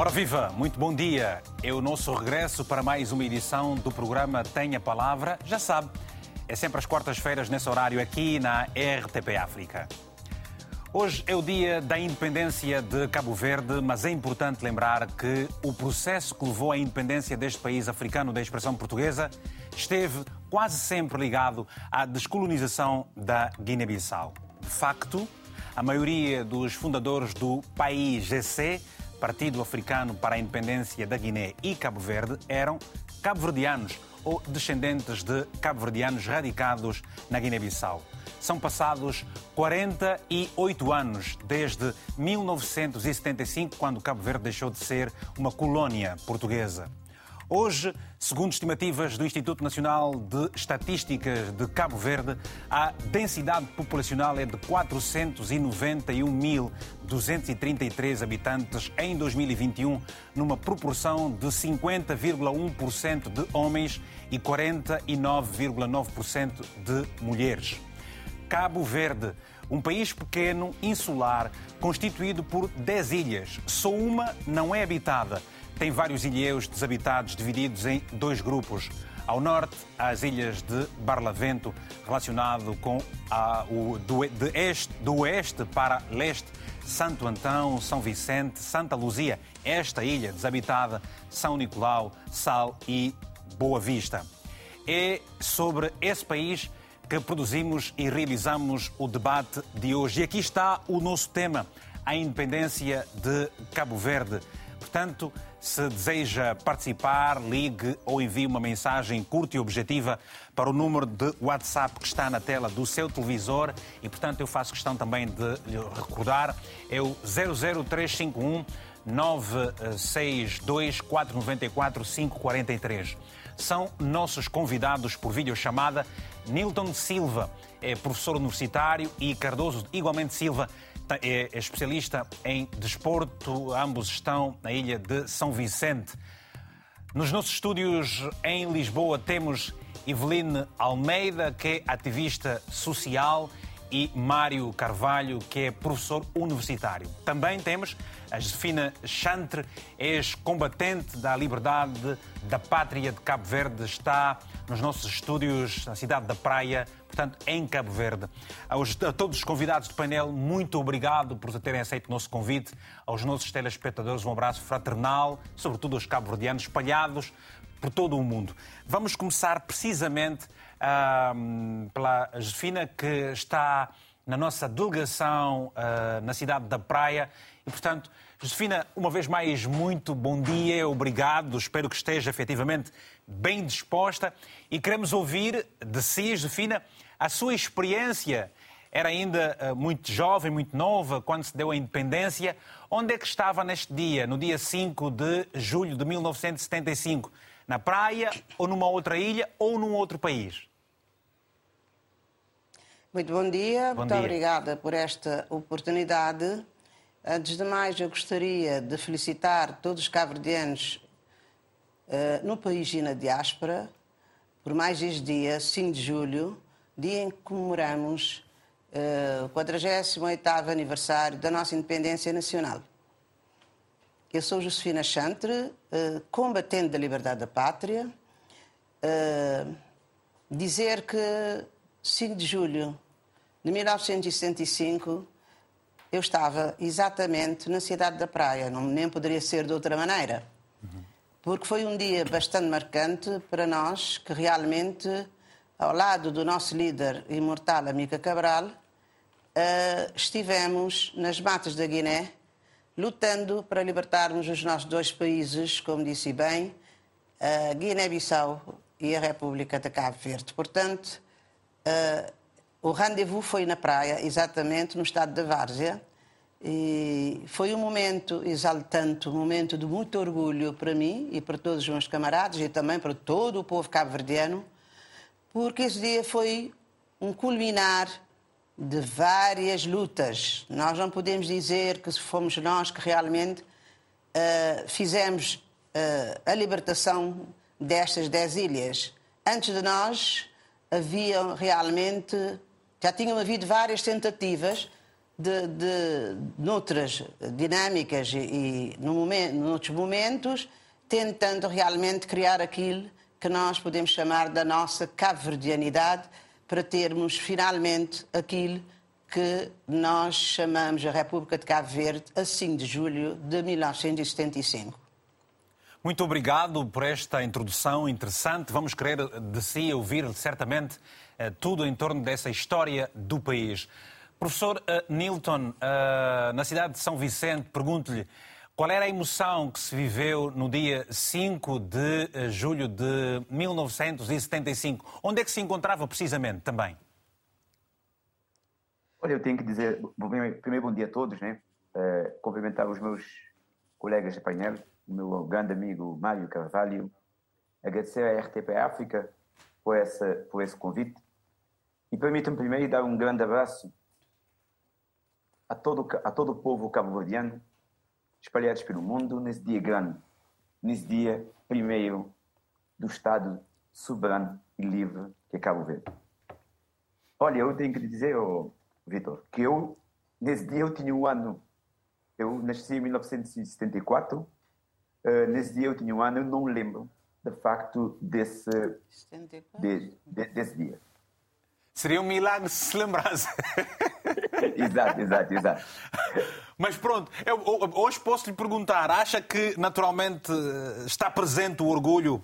Ora viva, muito bom dia. É o nosso regresso para mais uma edição do programa Tenha Palavra. Já sabe, é sempre às quartas-feiras nesse horário aqui na RTP África. Hoje é o dia da independência de Cabo Verde, mas é importante lembrar que o processo que levou à independência deste país africano da expressão portuguesa esteve quase sempre ligado à descolonização da Guiné-Bissau. De facto, a maioria dos fundadores do país GC Partido Africano para a Independência da Guiné e Cabo Verde eram cabo-verdianos ou descendentes de cabo-verdianos radicados na Guiné-Bissau. São passados 48 anos desde 1975, quando Cabo Verde deixou de ser uma colônia portuguesa. Hoje, segundo estimativas do Instituto Nacional de Estatísticas de Cabo Verde, a densidade populacional é de 491.233 habitantes em 2021, numa proporção de 50,1% de homens e 49,9% de mulheres. Cabo Verde, um país pequeno, insular, constituído por 10 ilhas. Só uma não é habitada tem vários ilhéus desabitados divididos em dois grupos. Ao norte, as ilhas de Barlavento, relacionado com a, o, do, este, do oeste para leste, Santo Antão, São Vicente, Santa Luzia, esta ilha desabitada, São Nicolau, Sal e Boa Vista. É sobre esse país que produzimos e realizamos o debate de hoje. E aqui está o nosso tema, a independência de Cabo Verde. Portanto, se deseja participar, ligue ou envie uma mensagem curta e objetiva para o número de WhatsApp que está na tela do seu televisor e, portanto, eu faço questão também de lhe recordar, é o 00351 962 494 543. São nossos convidados por videochamada Nilton Silva, é professor universitário, e Cardoso, igualmente Silva, é, é especialista em desporto. Ambos estão na ilha de São Vicente. Nos nossos estúdios em Lisboa temos Eveline Almeida, que é ativista social, e Mário Carvalho, que é professor universitário. Também temos a Josefina Chantre, ex-combatente da liberdade da pátria de Cabo Verde, está nos nossos estúdios na cidade da Praia, portanto, em Cabo Verde. A todos os convidados do painel, muito obrigado por terem aceito o nosso convite. Aos nossos telespectadores, um abraço fraternal, sobretudo aos cabo-verdianos espalhados por todo o mundo. Vamos começar precisamente uh, pela Josefina, que está na nossa delegação uh, na cidade da Praia. E, portanto, Josefina, uma vez mais, muito bom dia, obrigado. Espero que esteja efetivamente bem disposta. E queremos ouvir de si, Josefina, a sua experiência. Era ainda uh, muito jovem, muito nova, quando se deu a independência. Onde é que estava neste dia, no dia 5 de julho de 1975? Na praia, ou numa outra ilha, ou num outro país? Muito bom dia, bom muito dia. obrigada por esta oportunidade. Antes de mais, eu gostaria de felicitar todos os cabo-verdianos uh, no país e na diáspora por mais este dia, 5 de julho, dia em que comemoramos uh, o 48º aniversário da nossa independência nacional. Eu sou Josefina Chantre, uh, combatente da liberdade da pátria. Uh, dizer que 5 de julho de 1965 eu estava exatamente na cidade da Praia, não nem poderia ser de outra maneira. Porque foi um dia bastante marcante para nós, que realmente, ao lado do nosso líder imortal, Amica Cabral, uh, estivemos nas matas da Guiné lutando para libertarmos os nossos dois países, como disse bem, a Guiné-Bissau e a República de Cabo Verde. Portanto, uh, o rendezvous foi na praia, exatamente no estado da Várzea, e foi um momento exaltante, um momento de muito orgulho para mim e para todos os meus camaradas e também para todo o povo cabo-verdiano, porque esse dia foi um culminar de várias lutas. Nós não podemos dizer que fomos nós que realmente uh, fizemos uh, a libertação destas dez ilhas. Antes de nós, havia realmente. Já tinham havido várias tentativas de, de noutras dinâmicas e, e no momento, noutros momentos, tentando realmente criar aquilo que nós podemos chamar da nossa caverdianidade para termos finalmente aquilo que nós chamamos a República de Cabo Verde a 5 de julho de 1975. Muito obrigado por esta introdução interessante. Vamos querer de si ouvir certamente tudo em torno dessa história do país. Professor eh, Nilton, eh, na cidade de São Vicente, pergunto-lhe qual era a emoção que se viveu no dia 5 de julho de 1975? Onde é que se encontrava precisamente também? Olha, eu tenho que dizer, primeiro bom dia a todos, né? Uh, cumprimentar os meus colegas de painel, o meu grande amigo Mário Carvalho, agradecer à RTP África por, essa, por esse convite e permitam-me primeiro dar um grande abraço a todo, a todo o povo cabo-verdiano espalhados pelo mundo nesse dia grande, nesse dia primeiro do Estado soberano e livre que é Cabo Verde. Olha, eu tenho que dizer, oh, Vitor, que eu, nesse dia, eu tinha um ano. Eu nasci em 1974. Uh, eh, nesse dia eu tinha um ano, eu não me lembro, de facto, desse, de, de, desse dia. Seria um milagre se se lembrasse. exato, exato, exato. Mas pronto, eu, hoje posso lhe perguntar: acha que naturalmente está presente o orgulho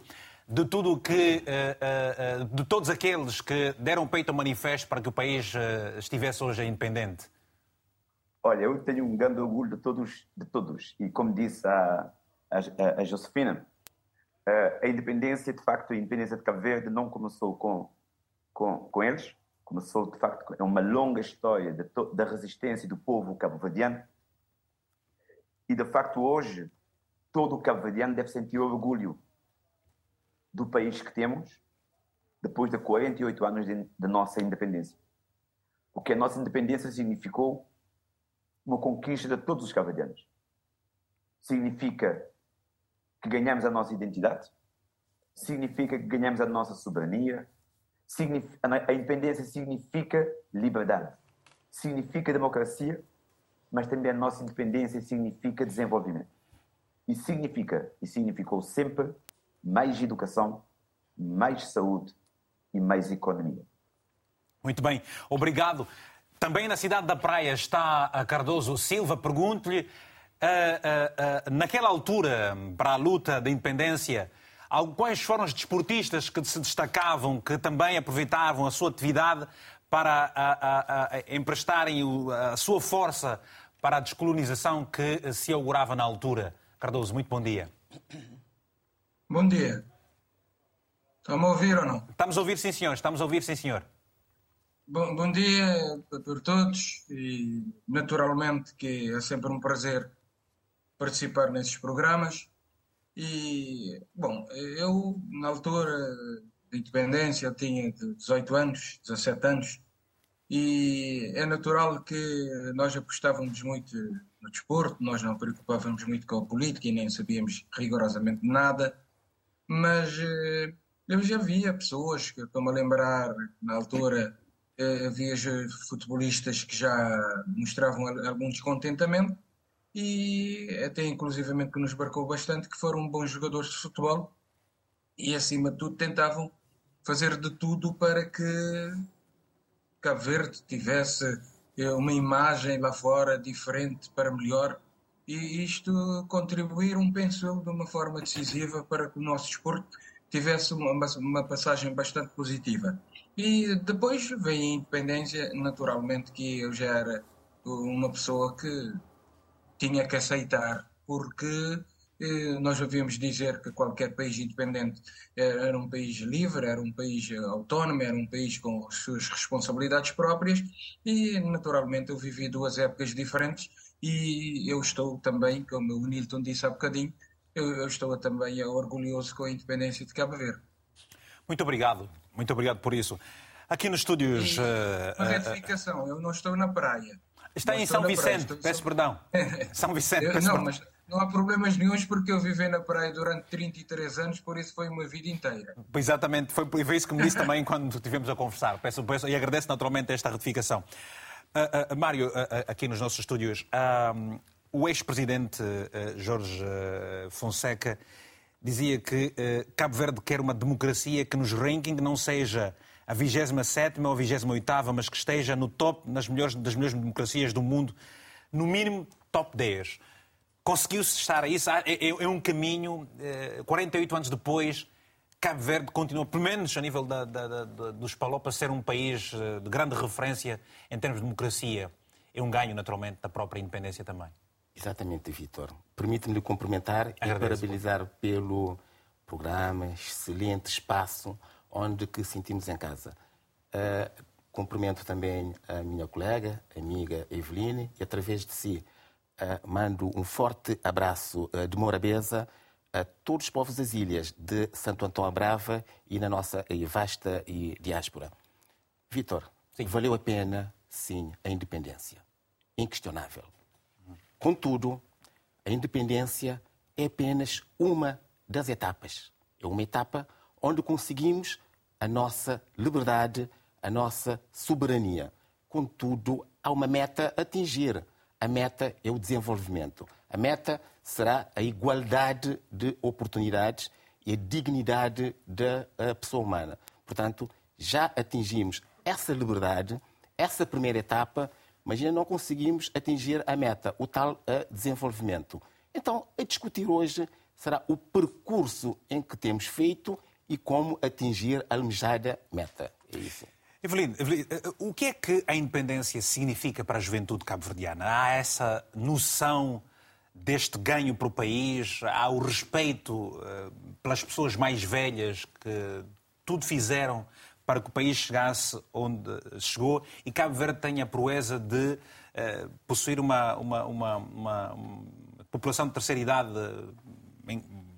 de tudo que eh, eh, de todos aqueles que deram peito ao manifesto para que o país eh, estivesse hoje independente? Olha, eu tenho um grande orgulho de todos, de todos. E como disse a, a, a Josefina, a independência, de facto, a independência de Cabo Verde não começou com, com, com eles, começou, de facto, é uma longa história da resistência do povo cabo-verdiano. E, de facto, hoje, todo o cabo-verdiano deve sentir orgulho do país que temos depois de 48 anos de nossa independência. Porque a nossa independência significou uma conquista de todos os cabo-verdianos. Significa que ganhamos a nossa identidade, significa que ganhamos a nossa soberania, a independência significa liberdade, significa democracia, mas também a nossa independência significa desenvolvimento. E significa, e significou sempre, mais educação, mais saúde e mais economia. Muito bem, obrigado. Também na cidade da Praia está a Cardoso Silva. Pergunto-lhe, uh, uh, uh, naquela altura, para a luta da independência, quais foram os desportistas que se destacavam, que também aproveitavam a sua atividade para a, a, a emprestarem a sua força para a descolonização que se augurava na altura? Cardoso, muito bom dia. Bom dia. Estão a ouvir ou não? Estamos a ouvir, sim, senhor. Estamos a ouvir, sim, senhor. Bom, bom dia para todos e, naturalmente, que é sempre um prazer participar nesses programas. E, bom, eu, na altura da independência, tinha 18 anos, 17 anos, e é natural que nós apostávamos muito no desporto, nós não preocupávamos muito com a política e nem sabíamos rigorosamente nada mas eh, eu já via pessoas, que estou-me a lembrar, na altura eh, havia futebolistas que já mostravam algum descontentamento e até inclusivamente que nos marcou bastante, que foram bons jogadores de futebol e acima de tudo tentavam fazer de tudo para que Cabo Verde tivesse eh, uma imagem lá fora diferente para melhor e isto contribuíram, penso eu, de uma forma decisiva para que o nosso desporto tivesse uma, uma passagem bastante positiva. E depois veio a independência, naturalmente que eu já era uma pessoa que tinha que aceitar, porque eh, nós ouvimos dizer que qualquer país independente era um país livre, era um país autónomo, era um país com as suas responsabilidades próprias e naturalmente eu vivi duas épocas diferentes e eu estou também, como o Nilton disse há bocadinho, eu, eu estou também orgulhoso com a independência de Cabo Verde. Muito obrigado, muito obrigado por isso. Aqui nos estúdios. E, uma retificação, eu não estou na praia. Está em São Vicente, praia, peço perdão. São Vicente, peço Não, perdão. mas não há problemas nenhums porque eu vivi na praia durante 33 anos, por isso foi uma vida inteira. Exatamente, foi, foi isso que me disse também quando estivemos a conversar. Peço, peço, e agradeço naturalmente esta retificação. Uh, uh, Mário, uh, aqui nos nossos estúdios, o ex-presidente Jorge Fonseca dizia que Cabo Verde quer uma democracia que nos rankings não seja a 27 ou a 28, mas que esteja no top nas melhores, das melhores democracias do mundo, no mínimo top 10. Conseguiu-se estar a isso? É, é, é um caminho, 48 anos depois, Cabo Verde continua, pelo menos a nível da, da, da, dos Palopas, ser um país eh, de grande referência em termos de democracia. É um ganho, naturalmente, da própria independência também. Exatamente, Vitor. Permite-me lhe cumprimentar Agradeço. e parabenizar pelo programa, excelente espaço onde que sentimos em casa. Uh, cumprimento também a minha colega, amiga Eveline, e através de si uh, mando um forte abraço uh, de Morabeza a todos os povos das ilhas de Santo Antão a Brava e na nossa vasta diáspora. Vitor, valeu a pena, sim, a independência. Inquestionável. Contudo, a independência é apenas uma das etapas. É uma etapa onde conseguimos a nossa liberdade, a nossa soberania. Contudo, há uma meta a atingir. A meta é o desenvolvimento. A meta será a igualdade de oportunidades e a dignidade da pessoa humana. Portanto, já atingimos essa liberdade, essa primeira etapa, mas ainda não conseguimos atingir a meta, o tal desenvolvimento. Então, a discutir hoje será o percurso em que temos feito e como atingir a almejada meta. É isso. Evelyn, eh, o que é que a independência significa para a juventude cabo-verdiana? Há essa noção deste ganho para o país, há o respeito eh, pelas pessoas mais velhas que tudo fizeram para que o país chegasse onde chegou e Cabo Verde tem a proeza de uh, possuir uma, uma, uma, uma, população de terceira idade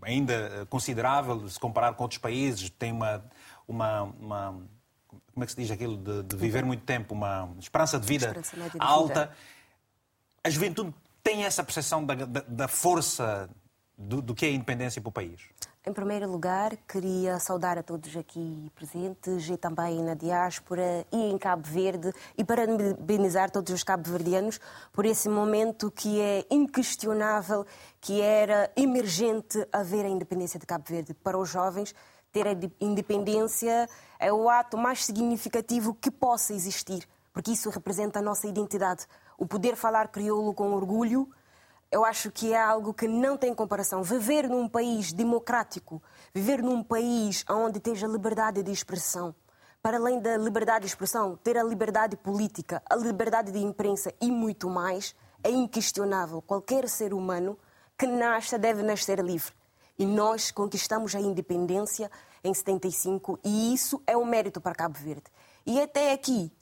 ainda considerável, se comparar com outros países, tem uma, uma, uma como é que se diz aquilo, de, de viver muito tempo, uma esperança de vida esperança alta. Vida. A juventude tem essa percepção da, da, da força do, do, que é a independência para o país? Em primeiro lugar, queria saudar a todos aqui presentes e também na diáspora e em Cabo Verde e parabenizar todos os cabo-verdianos por esse momento que é inquestionável, que era emergente haver a independência de Cabo Verde. Para os jovens, ter a independência é o ato mais significativo que possa existir, porque isso representa a nossa identidade o poder falar crioulo com orgulho, eu acho que é algo que não tem comparação. Viver num país democrático, viver num país onde esteja liberdade de expressão, para além da liberdade de expressão, ter a liberdade política, a liberdade de imprensa e muito mais, é inquestionável. Qualquer ser humano que nasça deve nascer livre. E nós conquistamos a independência em 75 e isso é um mérito para Cabo Verde. E até aqui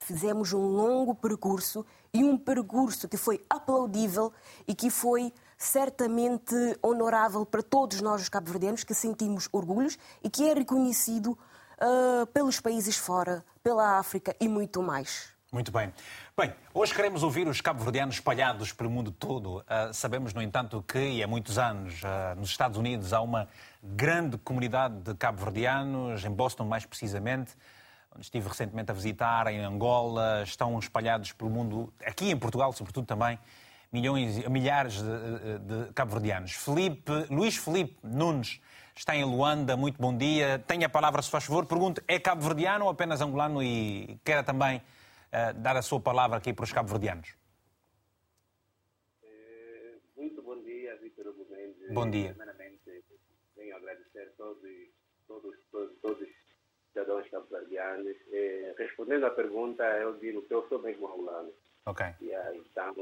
fizemos um longo percurso e um percurso que foi aplaudível e que foi certamente honorável para todos nós, os cabo-verdianos, que sentimos orgulhos e que é reconhecido uh, pelos países fora, pela África e muito mais. Muito bem. Bem, hoje queremos ouvir os cabo-verdianos espalhados pelo mundo todo. Uh, sabemos, no entanto, que há muitos anos uh, nos Estados Unidos há uma grande comunidade de cabo-verdianos, em Boston mais precisamente, estive recentemente a visitar, em Angola, estão espalhados pelo mundo, aqui em Portugal, sobretudo também, milhões, milhares de, de cabo-verdianos. Felipe, Luís Felipe Nunes está em Luanda, muito bom dia. Tenha a palavra, se faz favor. Pergunto, é cabo-verdiano ou apenas angolano? E quer também uh, dar a sua palavra aqui para os cabo-verdianos. Eh, muito bom dia, Vítor Gomes. Bom dia. Primeiramente, venho agradecer todos, todos, todos, todos cidadãos cabo-verdianos. Eh, respondendo à pergunta, eu digo que eu sou mesmo angolano. Ok. Yeah, então,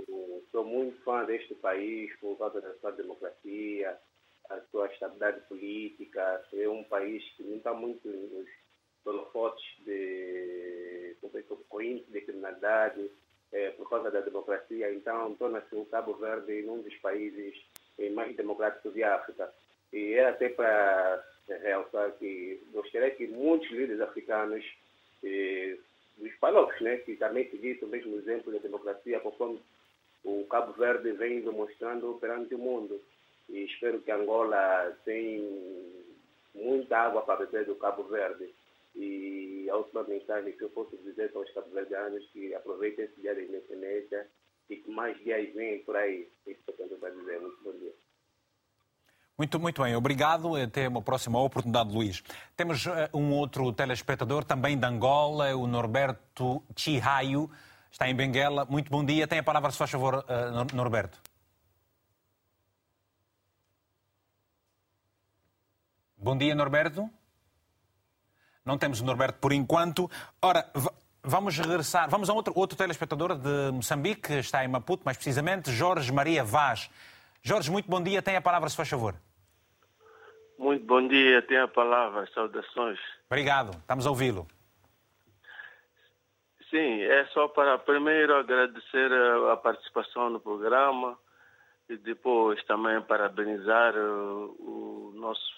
sou muito fã deste país por causa da sua democracia, a sua estabilidade política. É um país que não está muito nos holofotes de, com índice de criminalidade, é, por causa da democracia. Então, torna-se o Cabo Verde um dos países mais democráticos de África. E é até para realçar que gostaria que muitos líderes africanos, dos países, né, que também seguissem o mesmo exemplo da democracia, conforme o Cabo Verde vem demonstrando perante o mundo. E espero que Angola tenha muita água para beber do Cabo Verde. E a última mensagem que eu posso dizer são os cabo-verdianos que aproveitem esse dia da independência e que mais dias vêm por aí. Isso que eu tenho dizer. Muito bom dia. Muito, muito bem, obrigado. Até uma próxima oportunidade, Luís. Temos uh, um outro telespectador, também de Angola, o Norberto Chihaio, está em Benguela. Muito bom dia. Tem a palavra, se faz favor, uh, Norberto. Bom dia, Norberto. Não temos o Norberto por enquanto. Ora, vamos regressar. Vamos a outro, outro telespectador de Moçambique, está em Maputo, mais precisamente, Jorge Maria Vaz. Jorge, muito bom dia. Tem a palavra, se faz favor. Muito bom dia. Tem a palavra. Saudações. Obrigado. Estamos a ouvi-lo. Sim, é só para primeiro agradecer a participação no programa e depois também parabenizar o, o nosso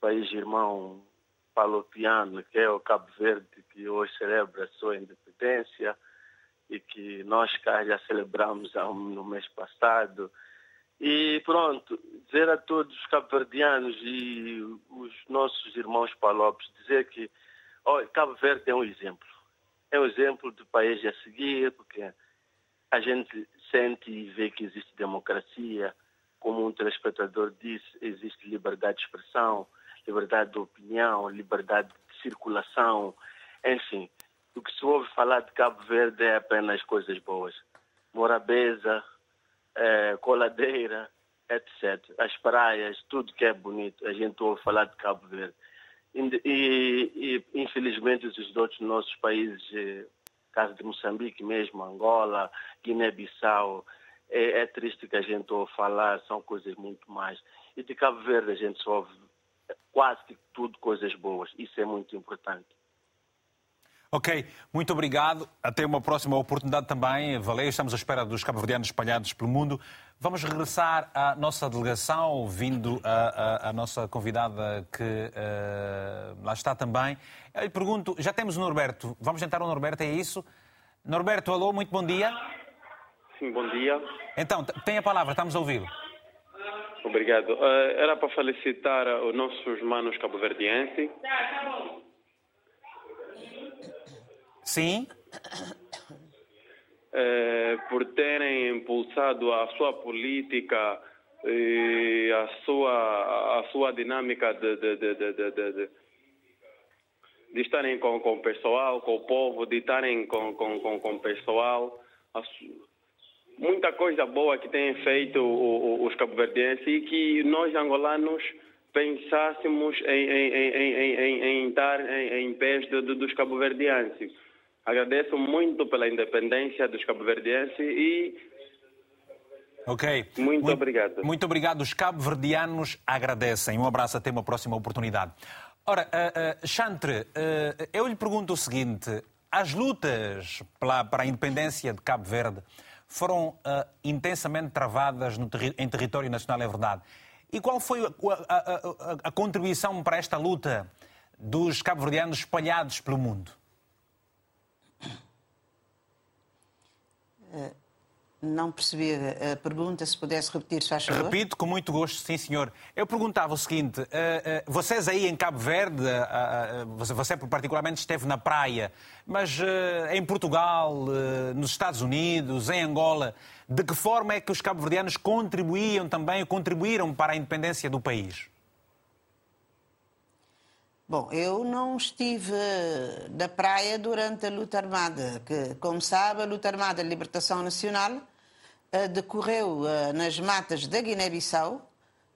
país irmão palopiano, que é o Cabo Verde, que hoje celebra a sua independência e que nós cá já celebramos no mês passado e pronto, dizer a todos os cabo-verdianos e os nossos irmãos palopes, dizer que oh, Cabo Verde é um exemplo. É um exemplo de país a seguir, porque a gente sente e vê que existe democracia, como um telespectador disse, existe liberdade de expressão, liberdade de opinião, liberdade de circulação, enfim. O que se ouve falar de Cabo Verde é apenas coisas boas. Morabeza, é, coladeira, etc. As praias, tudo que é bonito. A gente ouve falar de Cabo Verde. E, e, e infelizmente, os outros nossos países, eh, caso de Moçambique mesmo, Angola, Guiné-Bissau, é, é, triste que a gente ouve falar, são coisas muito mais. E de Cabo Verde a gente só ouve quase que tudo coisas boas. Isso é muito importante. Ok, muito obrigado. Até uma próxima oportunidade também. Valeu, estamos à espera dos cabo-verdianos espalhados pelo mundo. Vamos regressar à nossa delegação, vindo a, a, a nossa convidada que uh, lá está também. Eu lhe pergunto, já temos o Norberto, vamos tentar o Norberto, é isso? Norberto, alô, muito bom dia. Sim, bom dia. Então, tem a palavra, estamos a ouvi-lo. Obrigado. Uh, era para felicitar os nossos manos cabo-verdienses Sim. É, por terem impulsado a sua política e a sua, a sua dinâmica de, de, de, de, de estarem com, com o pessoal, com o povo, de estarem com, com, com, com o pessoal. Muita coisa boa que têm feito os cabo-verdienses e que nós angolanos pensássemos em, em, em, em, em estar em, em pés dos cabo-verdienses. Agradeço muito pela independência dos cabo-verdienses e. Ok. Muito, muito obrigado. Muito obrigado. Os cabo-verdianos agradecem. Um abraço, até uma próxima oportunidade. Ora, uh, uh, Chantre, uh, eu lhe pergunto o seguinte: as lutas pela, para a independência de Cabo Verde foram intensamente travadas terri em território nacional, é verdade. E qual foi a, a, a, a contribuição para esta luta dos cabo-verdianos espalhados pelo mundo? Não percebi a pergunta, se pudesse repetir, se faz favor. Repito, com muito gosto, sim, senhor. Eu perguntava o seguinte: eh, eh, vocês aí em Cabo Verde, eh, você particularmente esteve na praia, mas em Portugal, nos Estados Unidos, em Angola, de que forma é que os cabo-verdianos contribuíam também, contribuíram para a independência do país? Bom, eu não estive na praia durante a luta armada, que, como sabe, a luta armada de libertação nacional uh, decorreu uh, nas matas da Guiné-Bissau.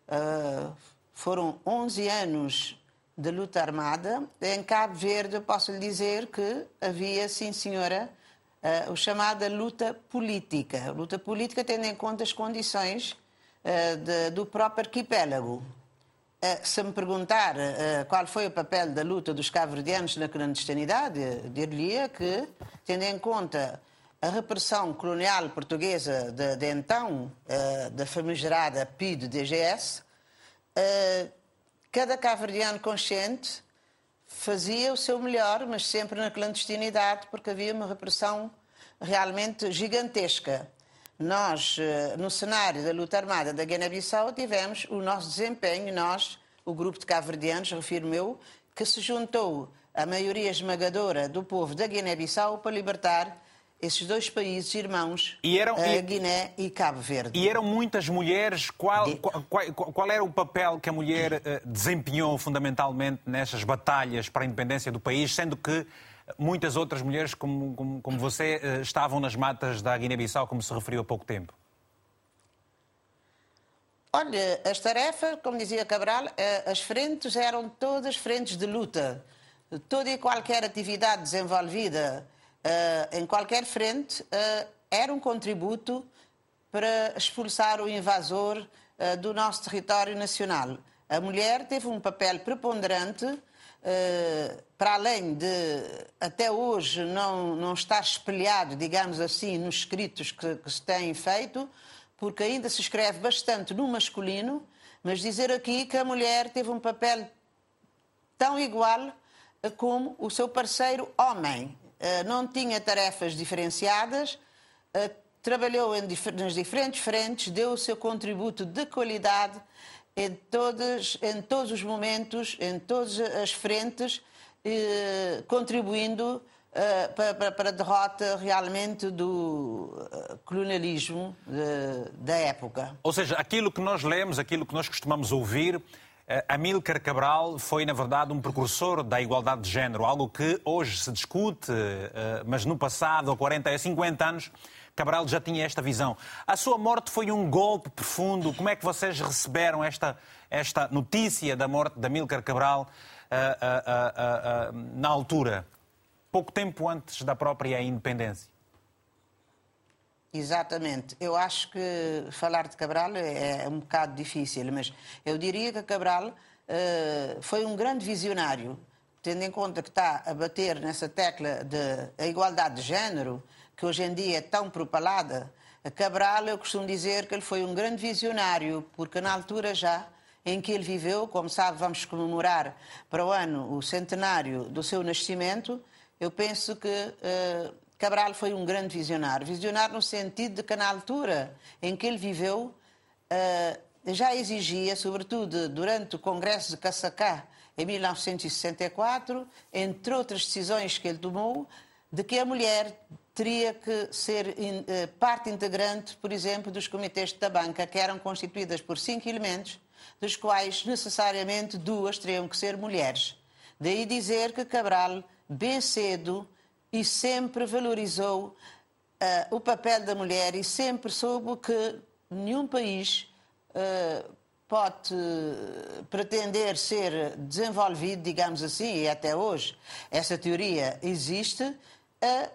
Uh, foram 11 anos de luta armada. Em Cabo Verde, eu posso lhe dizer que havia, sim senhora, o chamada luta política. Luta política tendo em conta as condições de, do próprio arquipélago. Eh, se me perguntar uh, qual foi o papel da luta dos cabo-verdianos na clandestinidade, dir-lhe que, tendo em conta a repressão colonial portuguesa de, de então, uh, da famigerada PID-DGS, cada cabo-verdiano consciente fazia o seu melhor, mas sempre na clandestinidade, porque havia uma repressão realmente gigantesca. Nós, eh, no cenário da luta armada da Guiné-Bissau, tivemos o nosso desempenho, nós, o grupo de cabo-verdianos, refiro eu, que se juntou a maioria esmagadora do povo da Guiné-Bissau para libertar esses dois países irmãos, e eram, e, Guiné e Cabo Verde. E eram muitas mulheres. Qual, qual, qual, qual era o papel que a mulher uh, desempenhou fundamentalmente nessas batalhas para a independência do país, sendo que muitas outras mulheres, como, como, como você, uh, estavam nas matas da Guiné-Bissau, como se referiu há pouco tempo? Olha, as tarefas, como dizia Cabral, eh, as frentes eram todas frentes de luta. Toda e qualquer atividade desenvolvida uh, em qualquer frente, era um contributo para expulsar o invasor do nosso território nacional. A mulher teve um papel preponderante, para além de até hoje não, não estar espelhado, digamos assim, nos escritos que, que se têm feito, porque ainda se escreve bastante no masculino, mas dizer aqui que a mulher teve um papel tão igual como o seu parceiro homem. Eh, não tinha tarefas diferenciadas, eh, trabalhou nas diferentes frentes, deu o seu contributo de qualidade em, todos, em todos os momentos, em todas as frentes, eh, contribuindo para, para, a derrota realmente do colonialismo da época. Ou seja, aquilo que nós lemos, aquilo que nós costumamos ouvir, eh, Amílcar Cabral foi, na verdade, um precursor da igualdade de género, algo que hoje se discute, eh, mas no passado, há 40, há 50 anos, Cabral já tinha esta visão. A sua morte foi um golpe profundo. Como é que vocês receberam esta, esta notícia da morte de Amílcar Cabral uh, uh, uh, na altura, pouco tempo antes da própria independência? Exatamente. Eu acho que falar de Cabral é, é um bocado difícil, mas eu diria que Cabral uh, foi um grande visionário, tendo em conta que está a bater nessa tecla da igualdade de género, que hoje em dia é tão propalada. Cabral, eu costumo dizer que ele foi um grande visionário, porque na altura já em que ele viveu, como sabe, vamos comemorar para o ano o centenário do seu nascimento. Eu penso que uh, Cabral foi um grande visionário. Visionário no sentido de que, na altura em que ele viveu, eh, já exigia, sobretudo durante o Congresso de Cassacá, em 1964, entre outras decisões que ele tomou, de que a mulher teria que ser eh, parte integrante, por exemplo, dos comitês da banca, que eram constituídas por cinco elementos, dos quais necessariamente duas teriam que ser mulheres. Daí dizer que Cabral, bem cedo, e sempre valorizou uh, o papel da mulher e sempre soube que nenhum país uh, pode pretender ser desenvolvido, digamos assim, e até hoje essa teoria existe,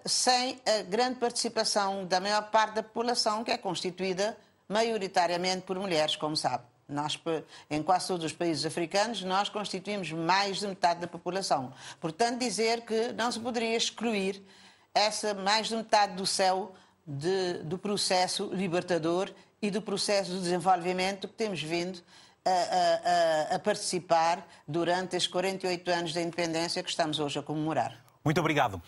sem a grande participação da maior parte da população, que é constituída maioritariamente por mulheres, como sabe. Nós, em quase todos os países africanos, nós constituímos mais de metade da população. Portanto, dizer que não se poderia excluir essa mais de metade do céu de, do processo libertador e do processo de desenvolvimento que temos vindo a, a, a, participar durante estes 48 anos da independência que estamos hoje a comemorar. Muito obrigado.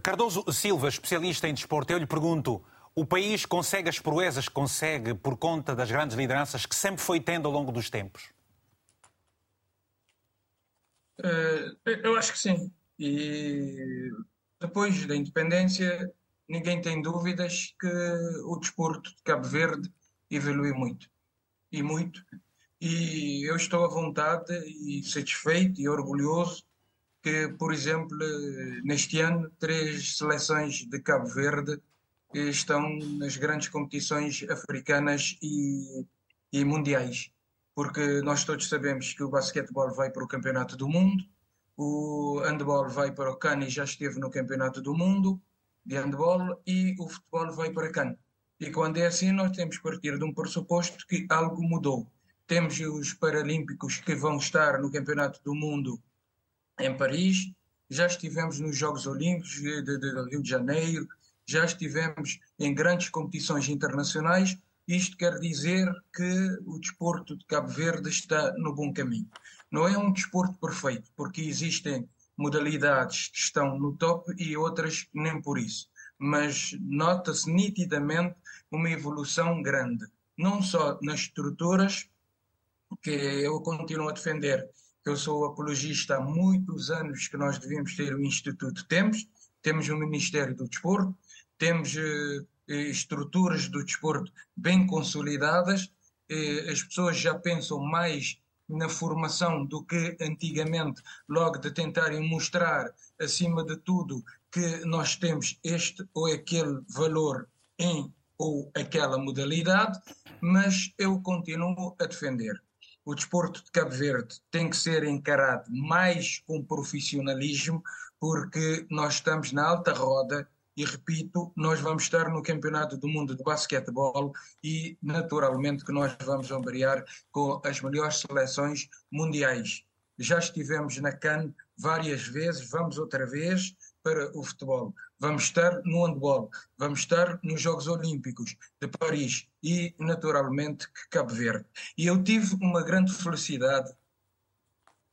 Cardoso Silva, especialista em desporto, eu lhe pergunto: o país consegue as proezas que consegue por conta das grandes lideranças que sempre foi tendo ao longo dos tempos? Uh, eu acho que sim. E depois da independência, ninguém tem dúvidas que o desporto de Cabo Verde evoluiu muito. E muito. E eu estou à vontade e satisfeito e orgulhoso que, por exemplo, neste ano, três seleções de Cabo Verde estão nas grandes competições africanas e, e mundiais, porque nós todos sabemos que o basquetebol vai para o Campeonato do Mundo, o handball vai para o CAN e já esteve no Campeonato do Mundo de handball e o futebol vai para CAN. E quando é assim, nós temos que partir de um pressuposto que algo mudou. Temos os Paralímpicos que vão estar no Campeonato do Mundo em Paris, já estivemos nos Jogos Olímpicos de, de, de Rio de Janeiro, já estivemos em grandes competições internacionais. Isto quer dizer que o desporto de Cabo Verde está no bom caminho. Não é um desporto perfeito, porque existem modalidades que estão no top e outras nem por isso. Mas nota-se nitidamente uma evolução grande, não só nas estruturas, que eu continuo a defender Eu sou apologista há muitos anos que nós devíamos ter o Instituto. Temos, temos o Ministério do Desporto, temos eh, eh, estruturas do desporto bem consolidadas, eh, as pessoas já pensam mais na formação do que antigamente, logo de tentarem mostrar, acima de tudo, que nós temos este ou aquele valor em ou aquela modalidade, mas eu continuo a defender. O desporto de Cabo Verde tem que ser encarado mais com profissionalismo, porque nós estamos na alta roda e repito, nós vamos estar no Campeonato do Mundo de Basquetebol e naturalmente que nós vamos ombrear com as melhores seleções mundiais. Já estivemos na CAN várias vezes, vamos outra vez para o futebol. Vamos estar no handball, vamos estar nos Jogos Olímpicos de Paris e naturalmente Cabo Verde. E eu tive uma grande felicidade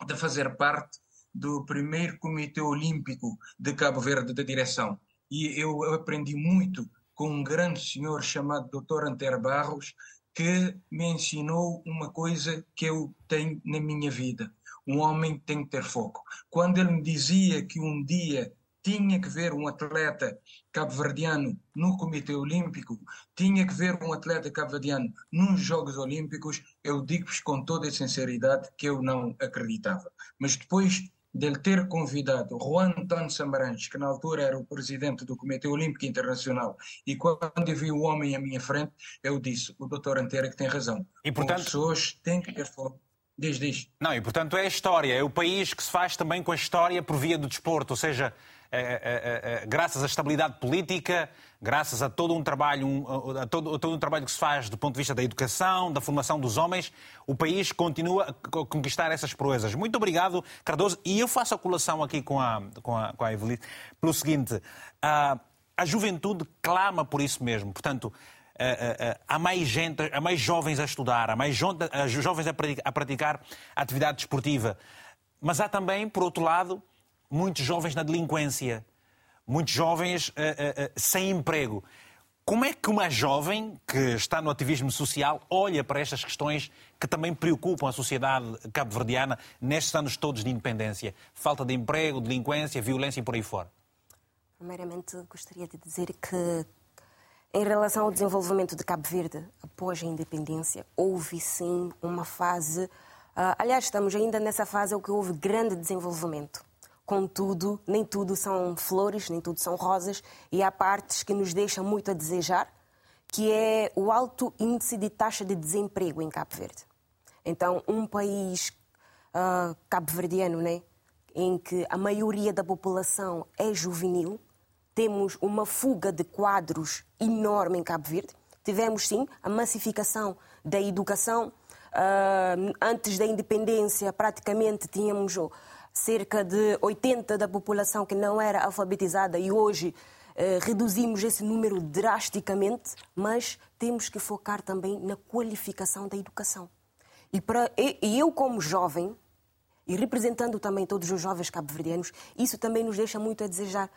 de fazer parte do primeiro Comitê Olímpico de Cabo Verde da direção e eu aprendi muito com um grande senhor chamado Dr. Anter Barros, que me ensinou uma coisa que eu tenho na minha vida. Um homem tem que ter foco. Quando ele me dizia que um dia tinha que ver um atleta cabo-verdiano no Comitê Olímpico, tinha que ver um atleta cabo-verdiano nos Jogos Olímpicos, eu digo-vos com toda a sinceridade que eu não acreditava. Mas depois dele ter convidado Juan António Samaranch, que na altura era o presidente do Comitê Olímpico Internacional, e quando eu vi o homem à minha frente, eu disse, o doutor Antera que tem razão. E, portanto... As pessoas têm que ter foco. Diz, diz. Não, e portanto é a história, é o país que se faz também com a história por via do desporto, ou seja, graças à estabilidade política, graças a todo um trabalho, a, todo, a todo um trabalho que se faz do ponto de vista da educação, da formação dos homens, o país continua a conquistar essas proezas. Muito obrigado, Cardoso. E eu faço a colação aqui com a, com a, com a Evelyn pelo seguinte: a, a juventude clama por isso mesmo. Portanto, há mais gente, há mais jovens a estudar, há mais jovens a praticar atividade desportiva. Mas há também, por outro lado, muitos jovens na delinquência, muitos jovens uh, uh, uh, sem emprego. Como é que uma jovem que está no ativismo social olha para estas questões que também preocupam a sociedade cabo-verdiana nestes anos todos de independência? Falta de emprego, delinquência, violência e por aí fora. Primeiramente, gostaria de dizer que, em relação ao desenvolvimento de Cabo Verde após a independência, houve sim uma fase. aliás, estamos ainda nessa fase em que houve grande desenvolvimento. Contudo, nem tudo são flores, nem tudo são rosas, e há partes que nos deixam muito a desejar, que é o alto índice de taxa de desemprego em Cabo Verde. Então, um país uh, cabo-verdiano, né, em que a maioria da população é juvenil, temos uma fuga de quadros enorme em Cabo Verde. Tivemos, sim, a massificação da educação. Uh, antes da independência, praticamente tínhamos cerca de 80% da população que não era alfabetizada e hoje eh, reduzimos esse número drasticamente, mas temos que focar também na qualificação da educação. E, para, e eu, como jovem, e representando também todos os jovens cabo-verdianos, isso também nos deixa muito a desejar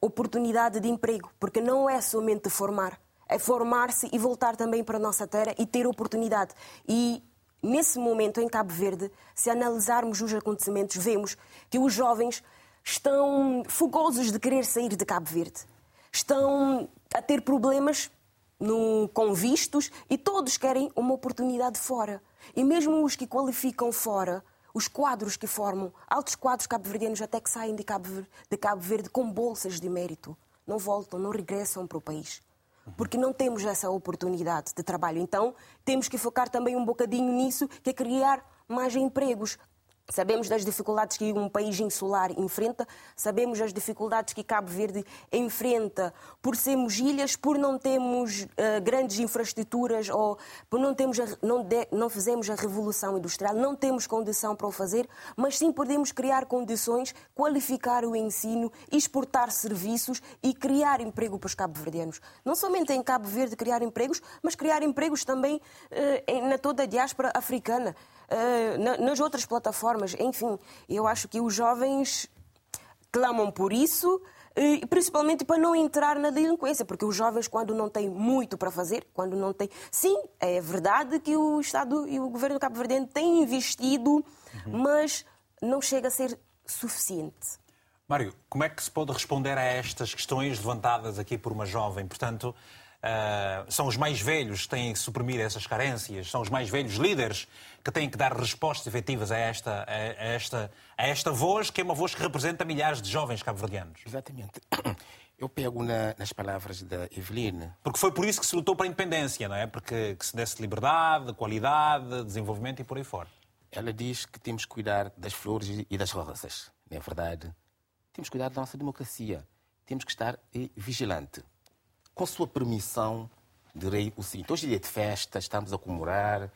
oportunidade de emprego, porque não é somente formar, é formar-se e voltar também para a nossa terra e ter oportunidade. E Nesse momento, em Cabo Verde, se analisarmos os acontecimentos, vemos que os jovens estão fogosos de querer sair de Cabo Verde. Estão a ter problemas no, com vistos e todos querem uma oportunidade fora. E mesmo os que qualificam fora, os quadros que formam, altos quadros cabo-verdianos até que saem de Cabo, de Cabo Verde com bolsas de mérito, não voltam, não regressam para o país porque não temos essa oportunidade de trabalho. Então, temos que focar também um bocadinho nisso, que é criar mais empregos, Sabemos das dificuldades que um país insular enfrenta, sabemos as dificuldades que Cabo Verde enfrenta por sermos ilhas, por não termos uh, grandes infraestruturas ou por não, termos a, não, de, não fizemos a revolução industrial, não temos condição para o fazer, mas sim podemos criar condições, qualificar o ensino, exportar serviços e criar emprego para os cabo-verdianos. Não somente em Cabo Verde criar empregos, mas criar empregos também uh, na toda a diáspora africana. Eh, nas outras plataformas. Enfim, eu acho que os jovens clamam por isso, eh, principalmente para não entrar na delinquência, porque os jovens, quando não têm muito para fazer, quando não têm. Sim, é verdade que o Estado e o governo cabo-verdiano têm investido, uhum. mas não chega a ser suficiente. Mário, como é que se pode responder a estas questões levantadas aqui por uma jovem? Portanto, Uh, são os mais velhos que têm que suprimir essas carências, são os mais velhos líderes que têm que dar respostas efetivas a esta, a, esta, a esta voz, que é uma voz que representa milhares de jovens cabo-verdianos. Exatamente. Eu pego na, nas palavras da Eveline. Porque foi por isso que se lutou para a independência, não é? Porque que se desse liberdade, qualidade, desenvolvimento e por aí fora. Ela diz que temos que cuidar das flores e das rosas. Não é verdade? Temos que cuidar da nossa democracia. Temos que estar eh, vigilante com sua permissão, direi o seguinte: hoje é dia de festa, estamos a comemorar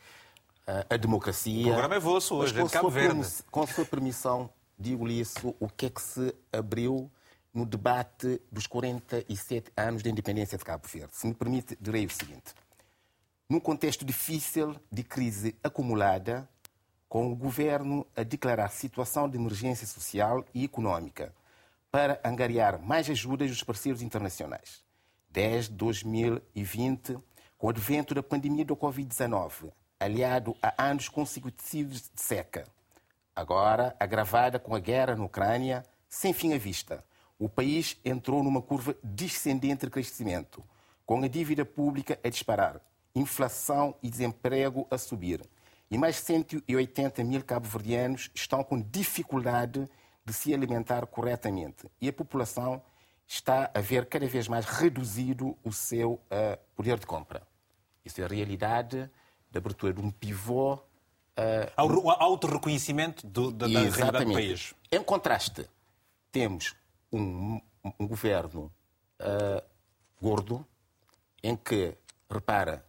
a, a democracia. O programa é vosso hoje, é de Cabo Verde. Com sua permissão, digo-lhe isso, o que é que se abriu no debate dos 47 anos da independência de Cabo Verde. Se me permite, direi o seguinte. Num contexto difícil de crise acumulada, com o governo a declarar situação de emergência social e econômica para angariar mais ajudas dos parceiros internacionais desde 2020, com o advento da pandemia do Covid-19, aliado a anos consecutivos de seca. Agora, agravada com a guerra na Ucrânia, sem fim à vista, o país entrou numa curva descendente de crescimento, com a dívida pública a disparar, inflação e desemprego a subir. E mais 180 mil cabo-verdianos estão com dificuldade de se alimentar corretamente. E a população está a ver cada vez mais reduzido o seu uh, poder de compra. Isso é a realidade da abertura de um pivô. Uh, Ao auto-reconhecimento da, da realidade do país. Em contraste, temos um, um governo uh, gordo, em que, repara,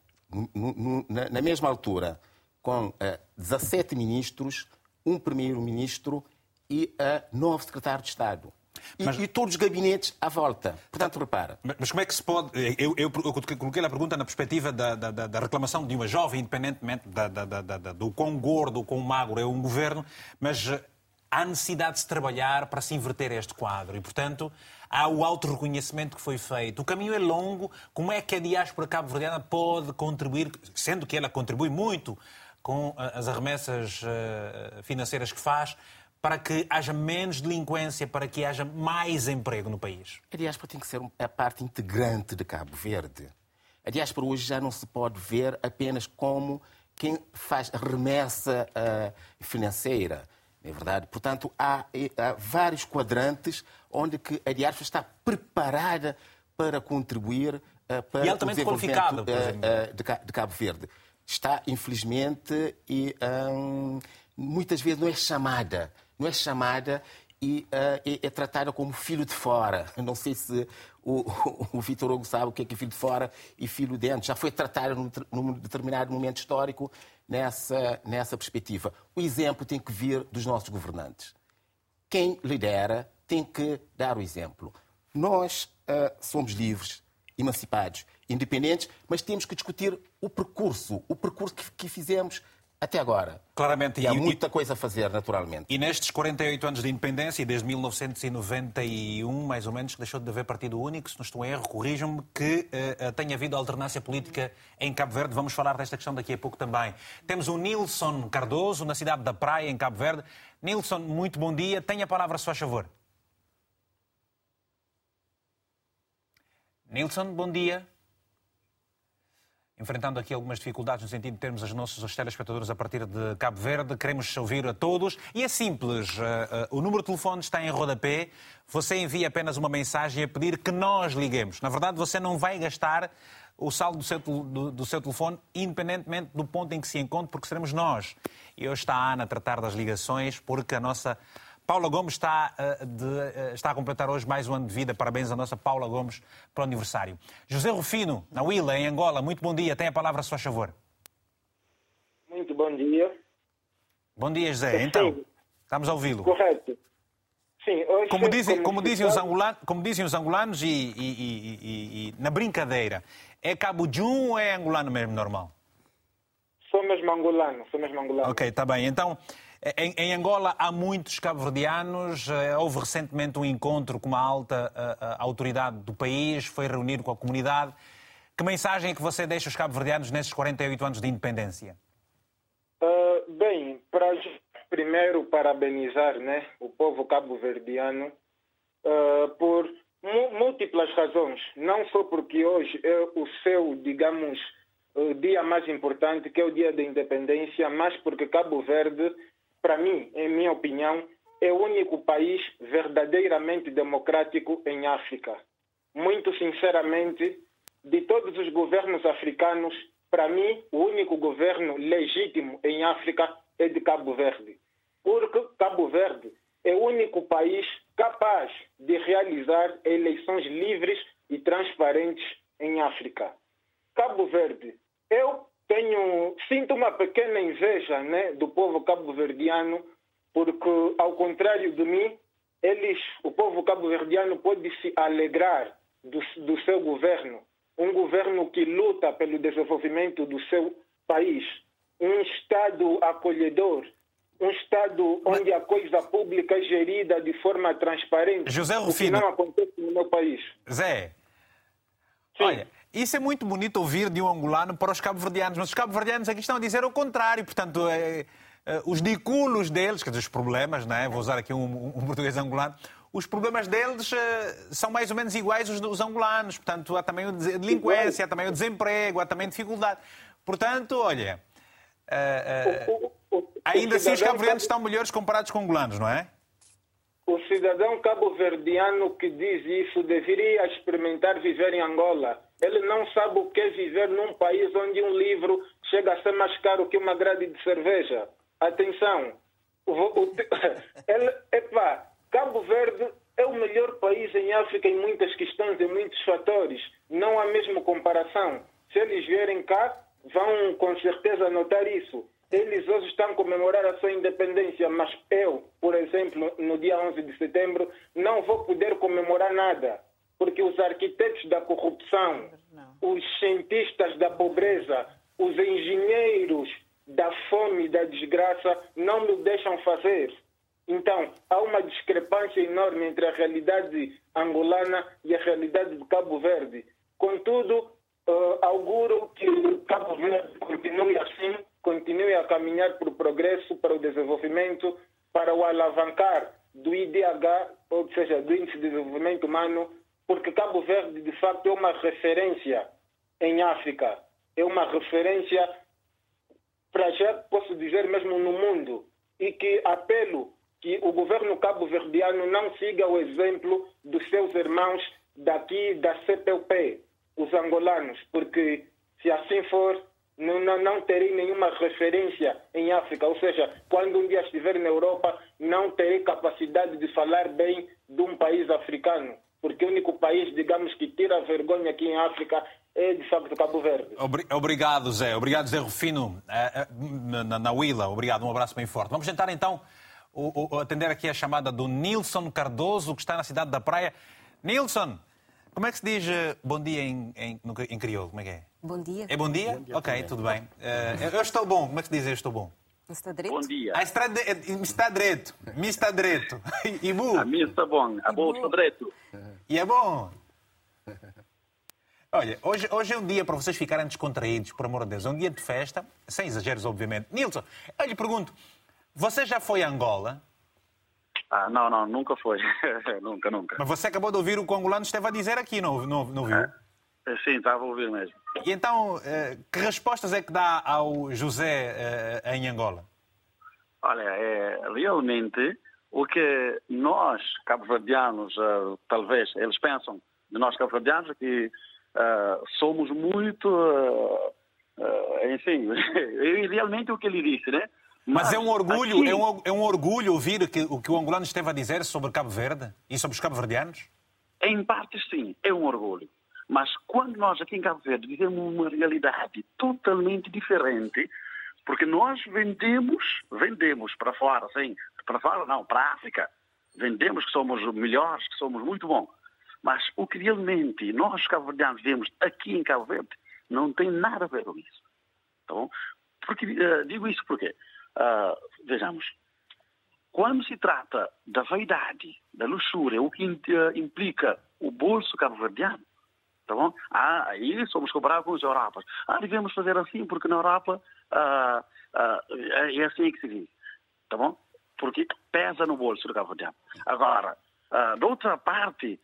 na, na mesma altura, com uh, 17 ministros, um primeiro-ministro e uh, nove secretários de Estado. E, mas, e, todos os gabinetes à volta. Portanto, repara. Mas, como é que se pode. Eu, eu, eu coloquei a pergunta na perspectiva da, da, da, reclamação de uma jovem, independentemente da, do quão gordo ou quão magro é um governo, mas eh, há necessidade de se trabalhar para se inverter este quadro. E, portanto, há o auto-reconhecimento que foi feito. O caminho é longo. Como é que a diáspora cabo-verdiana pode contribuir, sendo que ela contribui muito com eh, as arremessas eh, financeiras que faz, para que haja menos delinquência, para que haja mais emprego no país? A diáspora tem que ser a parte integrante de Cabo Verde. A diáspora hoje já não se pode ver apenas como quem faz remessa uh, financeira. É verdade. Portanto, há, há, vários quadrantes onde que a diáspora está preparada para contribuir uh, para e altamente o desenvolvimento uh, de, de, Cabo Verde. Está, infelizmente, e um, muitas vezes não é chamada não é chamada e uh, é, tratada como filho de fora. Não sei se o, o, o Vitor Hugo sabe o que é, que é filho de fora e filho de dentro. Já foi tratada num, num, determinado momento histórico nessa, nessa perspectiva. O exemplo tem que vir dos nossos governantes. Quem lidera tem que dar o exemplo. Nós uh, somos livres, emancipados, independentes, mas temos que discutir o percurso, o percurso que, que fizemos até agora. Claramente. E há muita coisa a fazer, naturalmente. E nestes 48 anos de independência, e desde 1991, mais ou menos, que deixou de haver partido único, se não estou em erro, corrijam-me, que uh, tenha havido alternância política em Cabo Verde. Vamos falar desta questão daqui a pouco também. Temos o Nilson Cardoso, na cidade da Praia, em Cabo Verde. Nilson, muito bom dia. Tenha a palavra, se faz favor. Nilson, bom dia enfrentando aqui algumas dificuldades no sentido de termos os nossos telespectadores a partir de Cabo Verde. Queremos ouvir a todos. E é simples, uh, uh, o número de telefone está em rodapé. Você envia apenas uma mensagem a pedir que nós liguemos. Na verdade, você não vai gastar o saldo do seu, do, do seu telefone, independentemente do ponto em que se encontre, porque seremos nós. E hoje está a Ana a tratar das ligações, porque a nossa Paula Gomes está, uh, de, uh, está a completar hoje mais um ano de vida. Parabéns à nossa Paula Gomes para o aniversário. José Rufino, na Willa, em Angola, muito bom dia. Tem a palavra, a sua favor. Muito bom dia. Bom dia, José. Então, estamos a ouvi-lo. Correto. Sim, hoje, como, dizem, como, dizem os angolanos, como dizem os angolanos e, e, e, e, na brincadeira, é Cabo Jum ou é angolano mesmo, normal? Sou mesmo angolano, sou mesmo angolano. Ok, está bem. Então, em, em, Angola há muitos cabo-verdianos. Eh, houve recentemente um encontro com uma alta a, eh, a, eh, autoridade do país, foi reunido com a comunidade. Que mensagem é que você deixa aos cabo-verdianos nesses 48 anos de independência? Uh, bem, para primeiro parabenizar né, o povo cabo-verdiano uh, por múltiplas razões. Não só porque hoje é o seu, digamos, o dia mais importante, que é o dia da independência, mas porque Cabo Verde, para mim, em minha opinião, é o único país verdadeiramente democrático em África. Muito sinceramente, de todos os governos africanos, para mim, o único governo legítimo em África é de Cabo Verde. Porque Cabo Verde é o único país capaz de realizar eleições livres e transparentes em África. Cabo Verde, eu tenho sinto uma pequena inveja, né, do povo cabo-verdiano, porque ao contrário de mim, eles, o povo cabo-verdiano pode se alegrar do, do seu governo, um governo que luta pelo desenvolvimento do seu país, um Estado acolhedor, um Estado onde a coisa pública é gerida de forma transparente. José Rufino. O que não acontece no meu país. Zé, Sim. olha, isso é muito bonito ouvir de um angolano para os cabo-verdianos, mas os cabo-verdianos aqui estão a dizer o contrário. Portanto, é, é, os diculos deles, quer dizer, os problemas, não é? vou usar aqui um, um português angolano, os problemas deles é, são mais ou menos iguais aos dos angolanos. Portanto, há também a delinquência, há também o desemprego, há também dificuldade. Portanto, olha, uh, uh, ainda assim os cabo-verdianos estão melhores comparados com angolanos, não é? O cidadão cabo-verdiano que diz isso deveria experimentar viver em Angola. Ele não sabe o que é viver num país onde um livro chega a ser mais caro que uma grade de cerveja. Atenção. O, o, ele, epa, Cabo Verde é o melhor país em África em muitas questões, em muitos fatores. Não há mesmo comparação. Se eles vierem cá, vão com certeza notar isso. Eles hoje estão a comemorar a sua independência, mas eu, por exemplo, no dia 11 de setembro, não vou poder comemorar nada, porque os arquitetos da corrupção, os cientistas da pobreza, os engenheiros da fome e da desgraça não me deixam fazer. Então, há uma discrepância enorme entre a realidade angolana e a realidade de Cabo Verde. Contudo, uh, auguro que Cabo Verde continue assim, continue a caminhar para o progresso, para o desenvolvimento, para o alavancar do IDH, ou seja, do Índice de Desenvolvimento Humano, porque Cabo Verde, de facto, é uma referência em África. É uma referência, para já posso dizer mesmo no mundo, e que apelo que o governo cabo-verdiano não siga o exemplo dos seus irmãos daqui da CPLP, os angolanos, porque se assim for, não, não, não, terei nenhuma referência em África. Ou seja, quando um dia estiver na Europa, não terei capacidade de falar bem de um país africano. Porque o único país, digamos, que tira vergonha aqui em África é, de facto, Cabo Verde. Obrigado, Zé. Obrigado, Zé Rufino, eh, eh, na, na Willa. Obrigado, um abraço bem forte. Vamos tentar, então, o, o, atender aqui a chamada do Nilson Cardoso, que está na cidade da Praia. Nilson, como é que se diz uh, bom dia em, em, em crioulo? Como é que é? Bom dia. É bom dia? Bom dia ok, também. tudo bem. Uh, eu estou bom. Como é que se diz eu estou bom? Está direito? Bom dia. Está, de, está direito. Me está direito. E bu? A mim está bom. A bom está direito. E é bom. Olha, hoje, hoje é um dia para vocês ficarem descontraídos, por amor de Deus. É um dia de festa, sem exageros, obviamente. Nilson, eu lhe pergunto, você já foi a Angola? Ah, não, não, nunca foi. nunca, nunca. Mas você acabou de ouvir o que o angolano esteve a dizer aqui, não, não, não viu? É. Sim, estava a ouvir mesmo. E então, eh, que respostas é que dá ao José eh, em Angola? Olha, é, realmente o que nós, cabo-verdianos, talvez, eles pensam de nós, cabo-verdianos, que uh, somos muito, uh, enfim, realmente o que ele disse, né? Mas, Mas é um orgulho, aqui... é, um, é um orgulho ouvir que, o que o angolano esteve a dizer sobre Cabo Verde e sobre os cabo-verdianos? Em parte, sim, é um orgulho. Mas quando nós aqui em Cabo Verde vivemos uma realidade totalmente diferente, porque nós vendemos, vendemos para fora, sim, para fora não, para a África, vendemos que somos melhores, que somos muito bons. Mas o que realmente nós, cabo-verdianos, vemos aqui em Cabo Verde não tem nada a ver com isso. Bom? Porque, uh, digo isso porque Uh, vejamos, quando se trata da vaidade, da luxúria, o que implica o bolso cabo-verdiano, tá bom? Ah, aí somos comparados com os Europas. Ah, devemos fazer assim porque na Europa ah, ah, é assim que se diz. tá bom? Porque pesa no bolso do cabo-verdiano. Agora, uh, da outra parte,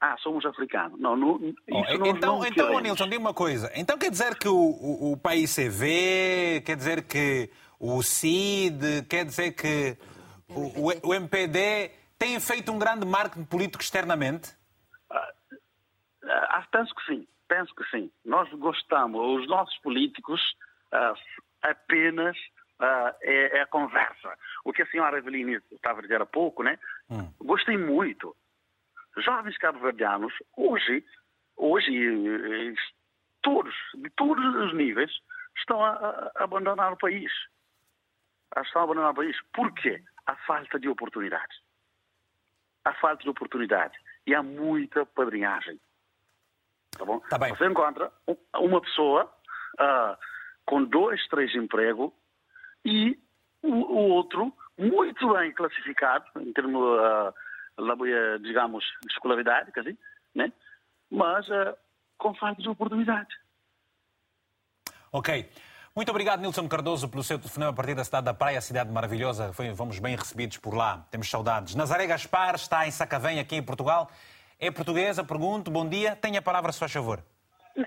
ah, somos africanos. Não, não, oh, então, não então Nilson, diga uma coisa. Então quer dizer que o, o, o PICV, quer dizer que o CID, quer dizer que o, o, o MPD tem feito um grande marketing político externamente? Uh, uh, penso que sim, penso que sim. Nós gostamos, os nossos políticos uh, apenas uh, é, é, a conversa. O que a senhora Eveline estava a dizer há pouco, né? Hum. Gostei muito. Jovens cabo-verdianos, hoje, hoje, todos, de todos os níveis, estão a, a abandonar o país. Estão a abandonar o país. Por quê? A falta de oportunidades. A falta de oportunidade. E há muita padrinhagem. Tá bom? Tá bem. Você encontra uma pessoa uh, com dois, três empregos e o, o outro muito bem classificado em termos, uh, digamos, de escolaridade, dizer, né? mas uh, com falta de oportunidade. Ok. Muito obrigado, Nilson Cardoso, pelo seu telefonema a partir da cidade da Praia, cidade maravilhosa. Foi, fomos bem recebidos por lá. Temos saudades. Nazaré Gaspar está em Sacavém, aqui em Portugal. É portuguesa, pergunto. Bom dia. Tenha a palavra, se faz favor.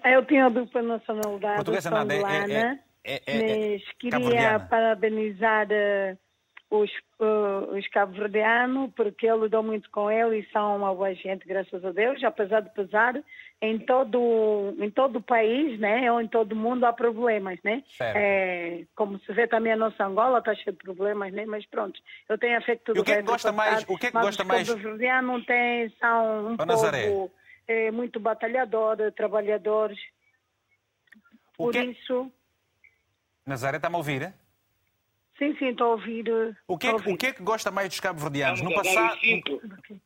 Eu tenho a dupla nacionalidade. Portuguesa nada, é, é, é, é, mas queria parabenizar uh, os, uh, os cabo-verdianos, porque eu lido muito com eles e são uma boa gente, graças a Deus, apesar de pesar, em todo, em todo o país, né, ou em todo o mundo há problemas, né? É, como se vê também a nossa Angola está cheia de problemas, né? Mas pronto, eu tenho a fé que tudo e o que é que gosta mais? O que é que gosta mais? Os cabo-verdianos têm, são um povo é, muito batalhador, trabalhadores. Por que... isso Nazaré, está-me a ouvir? Sim, sim, estou a ouvir. O que, é, o que é que gosta mais dos cabo-verdianos? No passado,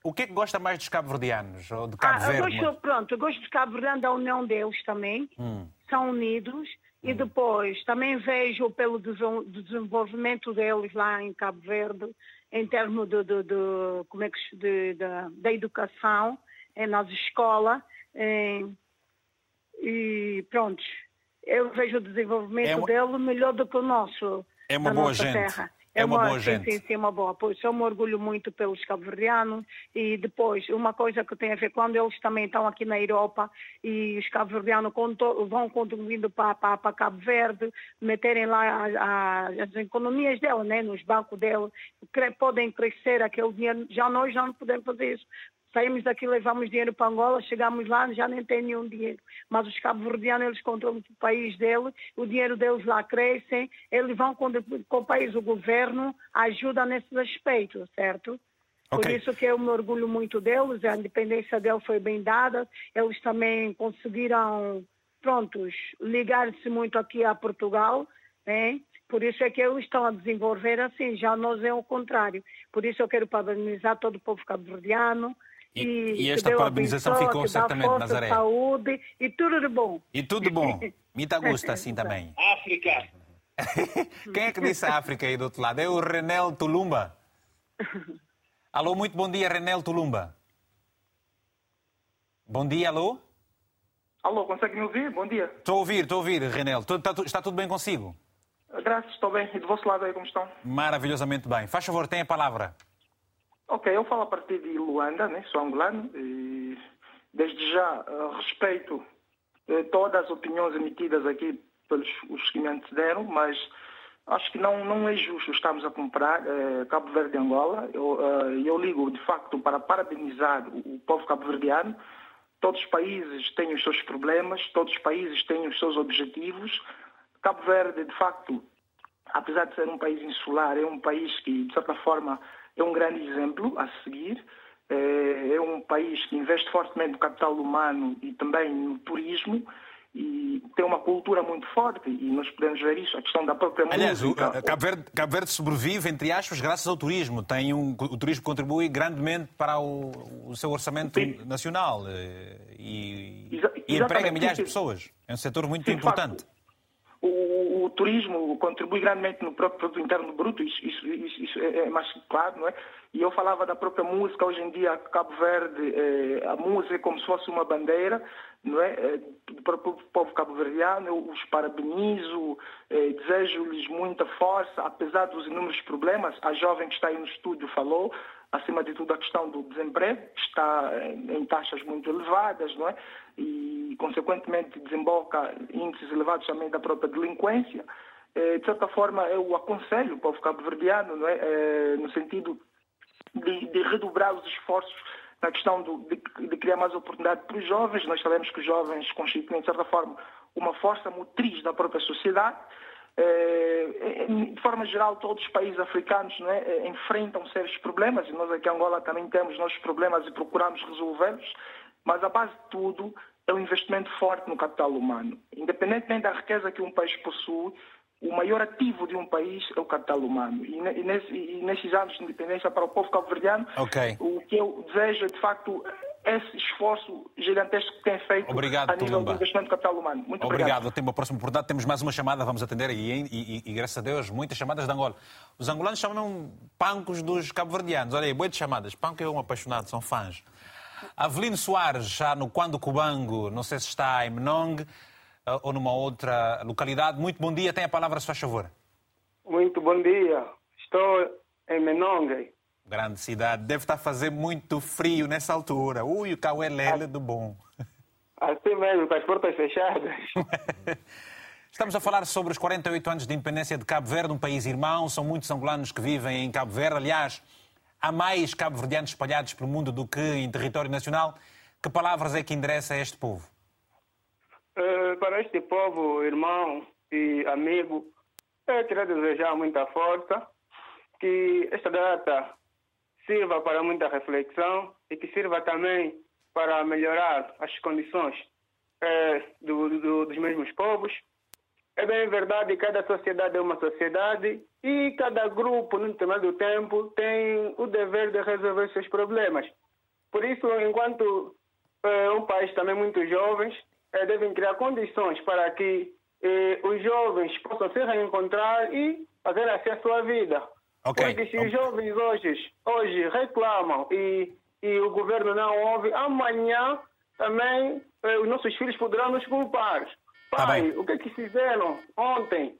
o que é que gosta mais dos cabo-verdianos? Ou de Cabo ah, Verde? Eu gosto, pronto, eu gosto dos cabo-verdianos da união deles também. Hum. São unidos. E hum. depois também vejo pelo desenvolvimento deles lá em Cabo Verde, em termos de, de, de como é que de, da educação, é, nas escolas. É, e pronto, eu vejo o desenvolvimento é uma... dele melhor do que o nosso. É uma boa gente. Terra. É, é uma, uma boa sim, gente. Sim, sim, uma boa. Pois eu me orgulho muito pelos cabo-verdianos e depois, uma coisa que tem a ver, quando eles também estão aqui na Europa e os cabo-verdianos vão contribuindo para, para, para, Cabo Verde, meterem lá as, as economias dela, né, nos bancos dela, podem crescer aquele dinheiro. Já nós já não podemos fazer isso. Saímos daqui, levamos dinheiro para Angola, chegamos lá, já nem tem nenhum dinheiro. Mas os cabo-verdianos, eles controlam o país deles, o dinheiro deles lá cresce, eles vão com, com o país, o governo ajuda nesses aspectos, certo? Okay. Por isso que eu me orgulho muito deles, a independência deles foi bem dada, eles também conseguiram, prontos, ligar-se muito aqui a Portugal, né? Por isso é que eles estão a desenvolver assim, já nós é o contrário. Por isso eu quero parabenizar todo o povo cabo-verdiano, e, e, esta parabenização ficou certamente, força, Nazaré. saúde e tudo de bom. E tudo de bom. Muita gosta assim também. África. Quem é que disse África aí do outro lado? É o Renel Tulumba. Alô, muito bom dia, Renel Tulumba. Bom dia, alô? Alô, consegue me ouvir? Bom dia. Estou a ouvir, estou a ouvir, Renel. Está, está tudo bem consigo? Graças, estou bem. E do vosso lado aí, como estão? Maravilhosamente bem. Faz favor, tem a palavra. Ok, eu falo a partir de Luanda, né? sou angolano, e desde já uh, respeito uh, todas as opiniões emitidas aqui pelos os que me antecederam, mas acho que não, não é justo estarmos a comprar uh, Cabo Verde e Angola. Eu, eu ligo, de facto, para parabenizar o, o povo cabo-verdiano. Todos os países têm os seus problemas, todos os países têm os seus objetivos. Cabo Verde, de facto, apesar de ser um país insular, é um país que, de certa forma, é um grande exemplo a seguir. É, é um país que investe fortemente no capital humano e também no turismo e tem uma cultura muito forte e nós podemos ver isso, a questão da própria Aliás, música. Aliás, Cabo Verde, Cabo Verde sobrevive, entre aspas, graças ao turismo. Tem um, o turismo contribui grandemente para o, o seu orçamento Sim. nacional eh, e, Exa e emprega milhares de pessoas. É um setor muito Sim, importante. Facto, o, o, turismo contribui grandemente no próprio produto interno bruto, isso, isso, isso, isso é, é mais claro, não é? E eu falava da própria música, hoje em dia, Cabo Verde, eh, a música é como se fosse uma bandeira, não é? Eh, para o povo cabo-verdiano, eu os parabenizo, eh, desejo-lhes muita força, apesar dos inúmeros problemas. A jovem que está aí no estúdio falou, acima de tudo, a questão do desemprego, está em taxas muito elevadas, não é? E, consequentemente, desemboca índices elevados também da própria delinquência. De certa forma, eu aconselho o povo cabo-verdiano, não é? No sentido de, de redobrar os esforços na questão do, de, de, criar mais oportunidade para os jovens. Nós sabemos que os jovens constituem, de certa forma, uma força motriz da própria sociedade. Eh, de forma geral, todos os países africanos é, eh, enfrentam sérios problemas e nós aqui em Angola também temos nossos problemas e procuramos resolvê-los, mas a base de tudo é o investimento forte no capital humano. Independentemente da riqueza que um país possui, o maior ativo de um país é o capital humano. E, nesse, e nesses anos de independência para o povo cabo-verdiano, okay. o que eu desejo é, de facto, esse esforço gigantesco que tem feito obrigado, a nível Tulumba. do investimento do capital humano. Muito obrigado. obrigado. Tenho uma próxima oportunidade. Temos mais uma chamada, vamos atender. E, e, e, graças a Deus, muitas chamadas de Angola. Os angolanos chamam pancos dos cabo-verdianos. Olha aí, boas chamadas. Panco é um apaixonado, são fãs. Avelino Soares, já no Quando Cubango, não sei se está em Menong, ou numa outra localidade. Muito bom dia, tem a palavra, se faz favor. Muito bom dia, estou em Menongue. Grande cidade, deve estar a fazer muito frio nessa altura. Ui, o Cauelele do bom. Assim mesmo, com as portas fechadas. Estamos a falar sobre os 48 anos de independência de Cabo Verde, um país irmão. São muitos angolanos que vivem em Cabo Verde. Aliás, há mais cabo-verdianos espalhados pelo mundo do que em território nacional. Que palavras é que endereça a este povo? Uh, para este povo, irmão e amigo, eu queria desejar muita força, que esta data sirva para muita reflexão e que sirva também para melhorar as condições uh, do, do, dos mesmos povos. É bem verdade que cada sociedade é uma sociedade e cada grupo, no determinado tempo, tem o dever de resolver seus problemas. Por isso, enquanto uh, um país também muito jovens, eh, devem criar condições para que eh, os jovens possam se reencontrar e fazer assim a sua vida. Okay. Porque se os jovens hoje, hoje reclamam e, e o governo não ouve, amanhã também eh, os nossos filhos poderão nos culpar. Tá Pai, o que é que fizeram ontem?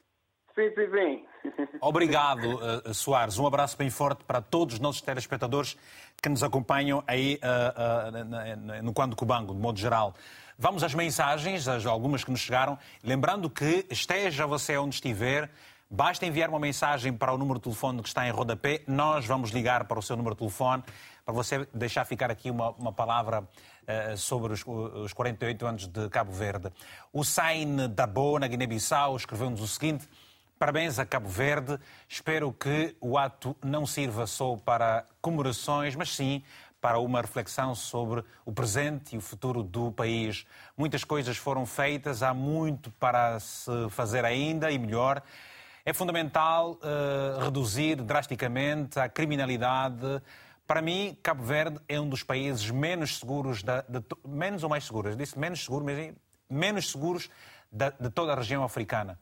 Sim, sim, sim. Obrigado, Soares. Um abraço bem forte para todos os nossos telespectadores que nos acompanham aí uh, uh, no Quando Cubango, de modo geral. Vamos às mensagens, algumas que nos chegaram. Lembrando que, esteja você onde estiver, basta enviar uma mensagem para o número de telefone que está em rodapé. Nós vamos ligar para o seu número de telefone para você deixar ficar aqui uma, uma palavra uh, sobre os, os 48 anos de Cabo Verde. O Sain Dabo, na Guiné-Bissau, escreveu-nos o seguinte. Parabéns a Cabo Verde. Espero que o ato não sirva só para comemorações, mas sim para uma reflexão sobre o presente e o futuro do país. Muitas coisas foram feitas, há muito para se fazer ainda e melhor. É fundamental uh, reduzir drasticamente a criminalidade. Para mim, Cabo Verde é um dos países menos seguros, da, de, menos ou mais seguros, disse menos seguro, mas menos seguros da, de toda a região africana.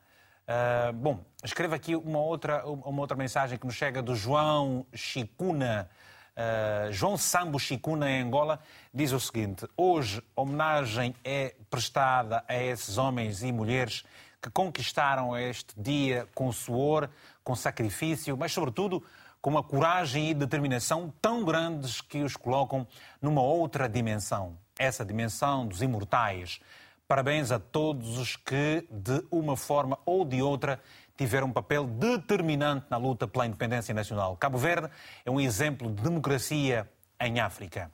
Uh, bom, escrevo aqui uma outra, uma outra mensagem que nos chega do João Chicuna. Uh, João Sambo Chicuna, em Angola, diz o seguinte: Hoje, homenagem é prestada a esses homens e mulheres que conquistaram este dia com suor, com sacrifício, mas, sobretudo, com uma coragem e determinação tão grandes que os colocam numa outra dimensão essa dimensão dos imortais. Parabéns a todos os que, de uma forma ou de outra, tiveram um papel determinante na luta pela independência nacional. Cabo Verde é um exemplo de democracia em África.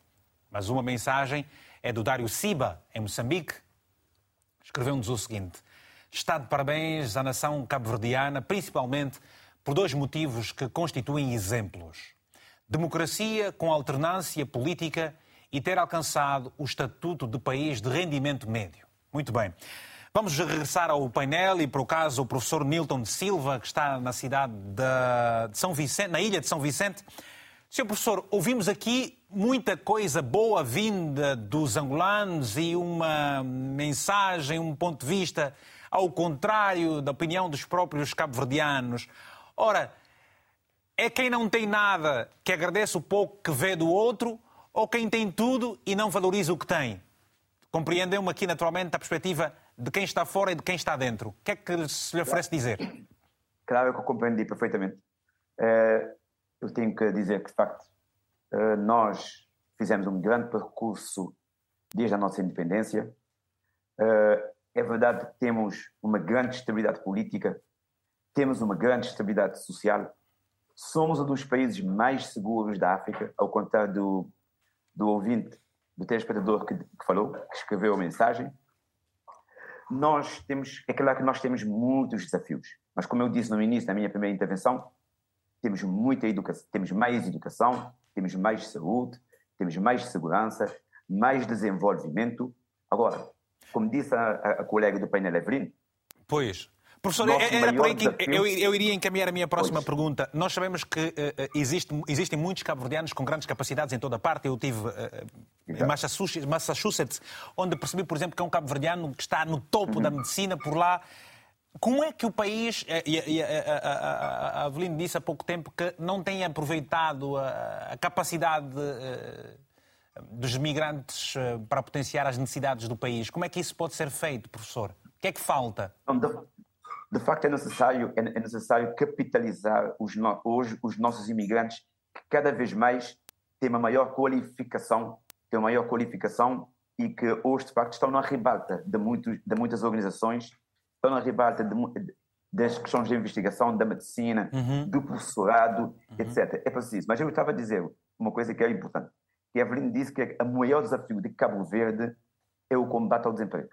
Mas uma mensagem é do Dário Siba, em Moçambique. Escreveu-nos o seguinte: Está de parabéns à nação cabo-verdiana, principalmente por dois motivos que constituem exemplos: democracia com alternância política e ter alcançado o estatuto de país de rendimento médio. Muito bem. Vamos regressar ao painel e, por o caso, o professor Nilton de Silva, que está na cidade de São Vicente, na ilha de São Vicente. Senhor professor, ouvimos aqui muita coisa boa vinda dos angolanos e uma mensagem, um ponto de vista ao contrário da opinião dos próprios cabo-verdianos. Ora, É quem não tem nada que agradece o pouco que vê do outro ou quem tem tudo e não valoriza o que tem? Compreendem-me aqui naturalmente a perspectiva de quem está fora e de quem está dentro. O que é que se lhe oferece dizer? Claro eu compreendi perfeitamente. Eh, eu tenho que dizer que, de facto, eh, nós fizemos um grande percurso desde a nossa independência. Eh, é verdade que temos uma grande estabilidade política, temos uma grande estabilidade social. Somos um dos países mais seguros da África, ao contrário do, do ouvinte, do telespectador que, que falou, que escreveu a mensagem. Nós temos, é claro que nós temos muitos desafios, mas como eu disse no início da minha primeira intervenção, temos muita educação, temos mais educação, temos mais saúde, temos mais segurança, mais desenvolvimento. Agora, como disse a, a colega do painel Evelyn. Pois. Professor, era por aí que eu, eu, iria encaminhar a minha próxima pois. pergunta. Nós sabemos que uh, existe, existem muitos cabo-verdianos com grandes capacidades em toda a parte. Eu tive uh, em Massachusetts, Massachusetts, onde percebi, por exemplo, que é um cabo-verdiano que está no topo uhum. da medicina por lá. Como é que o país, e a, Avelino disse há pouco tempo que não tem aproveitado a, capacidade dos migrantes para potenciar as necessidades do país? Como é que isso pode ser feito, professor? O que é que falta? De facto é necessário, é, é necessário capitalizar os, no, hoje os nossos imigrantes que cada vez mais têm uma maior qualificação, têm uma maior qualificação e que hoje de facto estão na ribalta de, muitos, de muitas organizações, estão na ribalta de, das questões de investigação, da medicina, uhum. do professorado, uhum. etc. É preciso. Mas eu estava a dizer uma coisa que é importante. Que a Evelyn disse que o maior desafio de Cabo Verde é o combate ao desemprego.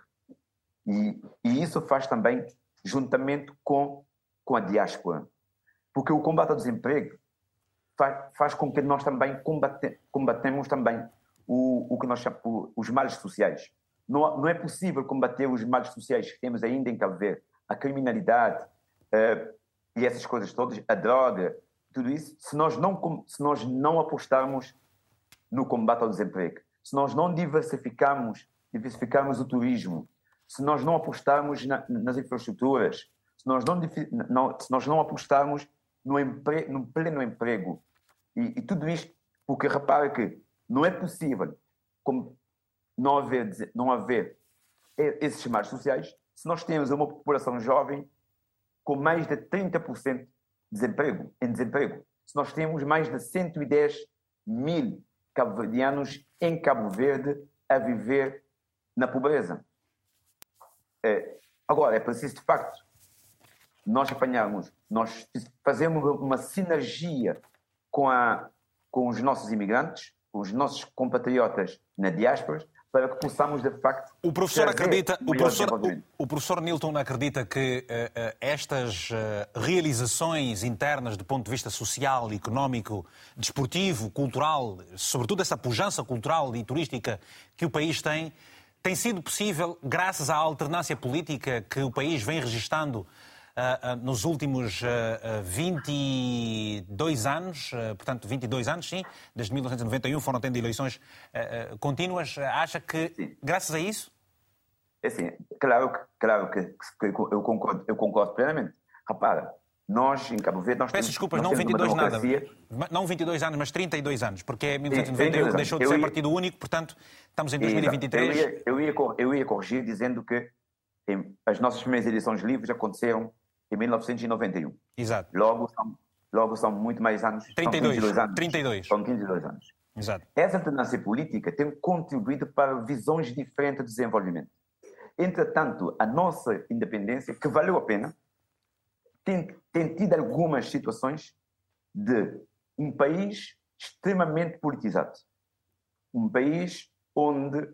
E, e isso faz também juntamente com, com a diáspora. Porque o combate ao desemprego faz, faz com que nós também combate, combatemos também o, o que nós chamamos os males sociais. Não, não é possível combater os males sociais que temos ainda em Cabo Verde, a criminalidade uh, e essas coisas todas, a droga, tudo isso, se nós não, se nós não apostarmos no combate ao desemprego, se nós não diversificarmos, diversificarmos o turismo, se nós não apostarmos na, nas infraestruturas, se nós não, não, se nós não apostarmos no, empre, no pleno emprego. E, e, tudo isto porque repara que não é possível como não haver, não haver esses chamados sociais se nós temos uma população jovem com mais de 30% de desemprego, em desemprego. Se nós temos mais de 110 mil cabo-verdianos em Cabo Verde a viver na pobreza. É, agora, é preciso, de facto, nós apanharmos, nós fazemos uma sinergia com, a, com os nossos imigrantes, com os nossos compatriotas na diáspora, para que possamos, de facto, o professor acredita o professor, o, o, professor Nilton acredita que uh, uh, estas uh, realizações internas do ponto de vista social, económico, desportivo, cultural, sobretudo essa pujança cultural e turística que o país tem, tem sido possível graças à alternância política que o país vem registando uh, uh, nos últimos uh, ah, 22 anos, portanto, 22 anos, sim, desde 1991 foram tendo eleições contínuas. Acha que, graças a isso? É assim, claro, claro que, que eu, concordo, eu concordo plenamente. Repara, nós, em Cabo Verde, nós Peço desculpas, não 22 nada. Não 22 anos, mas 32 anos, porque 1991 deixou de ser ia... partido único, portanto, estamos em 2023. Eu ia, eu ia, eu ia corrigir dizendo que as nossas primeiras edições livres aconteceram em 1991. Exato. Logo são, logo são muito mais anos. 32. São 22 anos. 32. São 22 anos. Exato. Essa alternância política tem contribuído para visões diferentes de desenvolvimento. Entretanto, a nossa independência, que valeu a pena, tem, tem tido algumas situações de um país extremamente politizado. Um país onde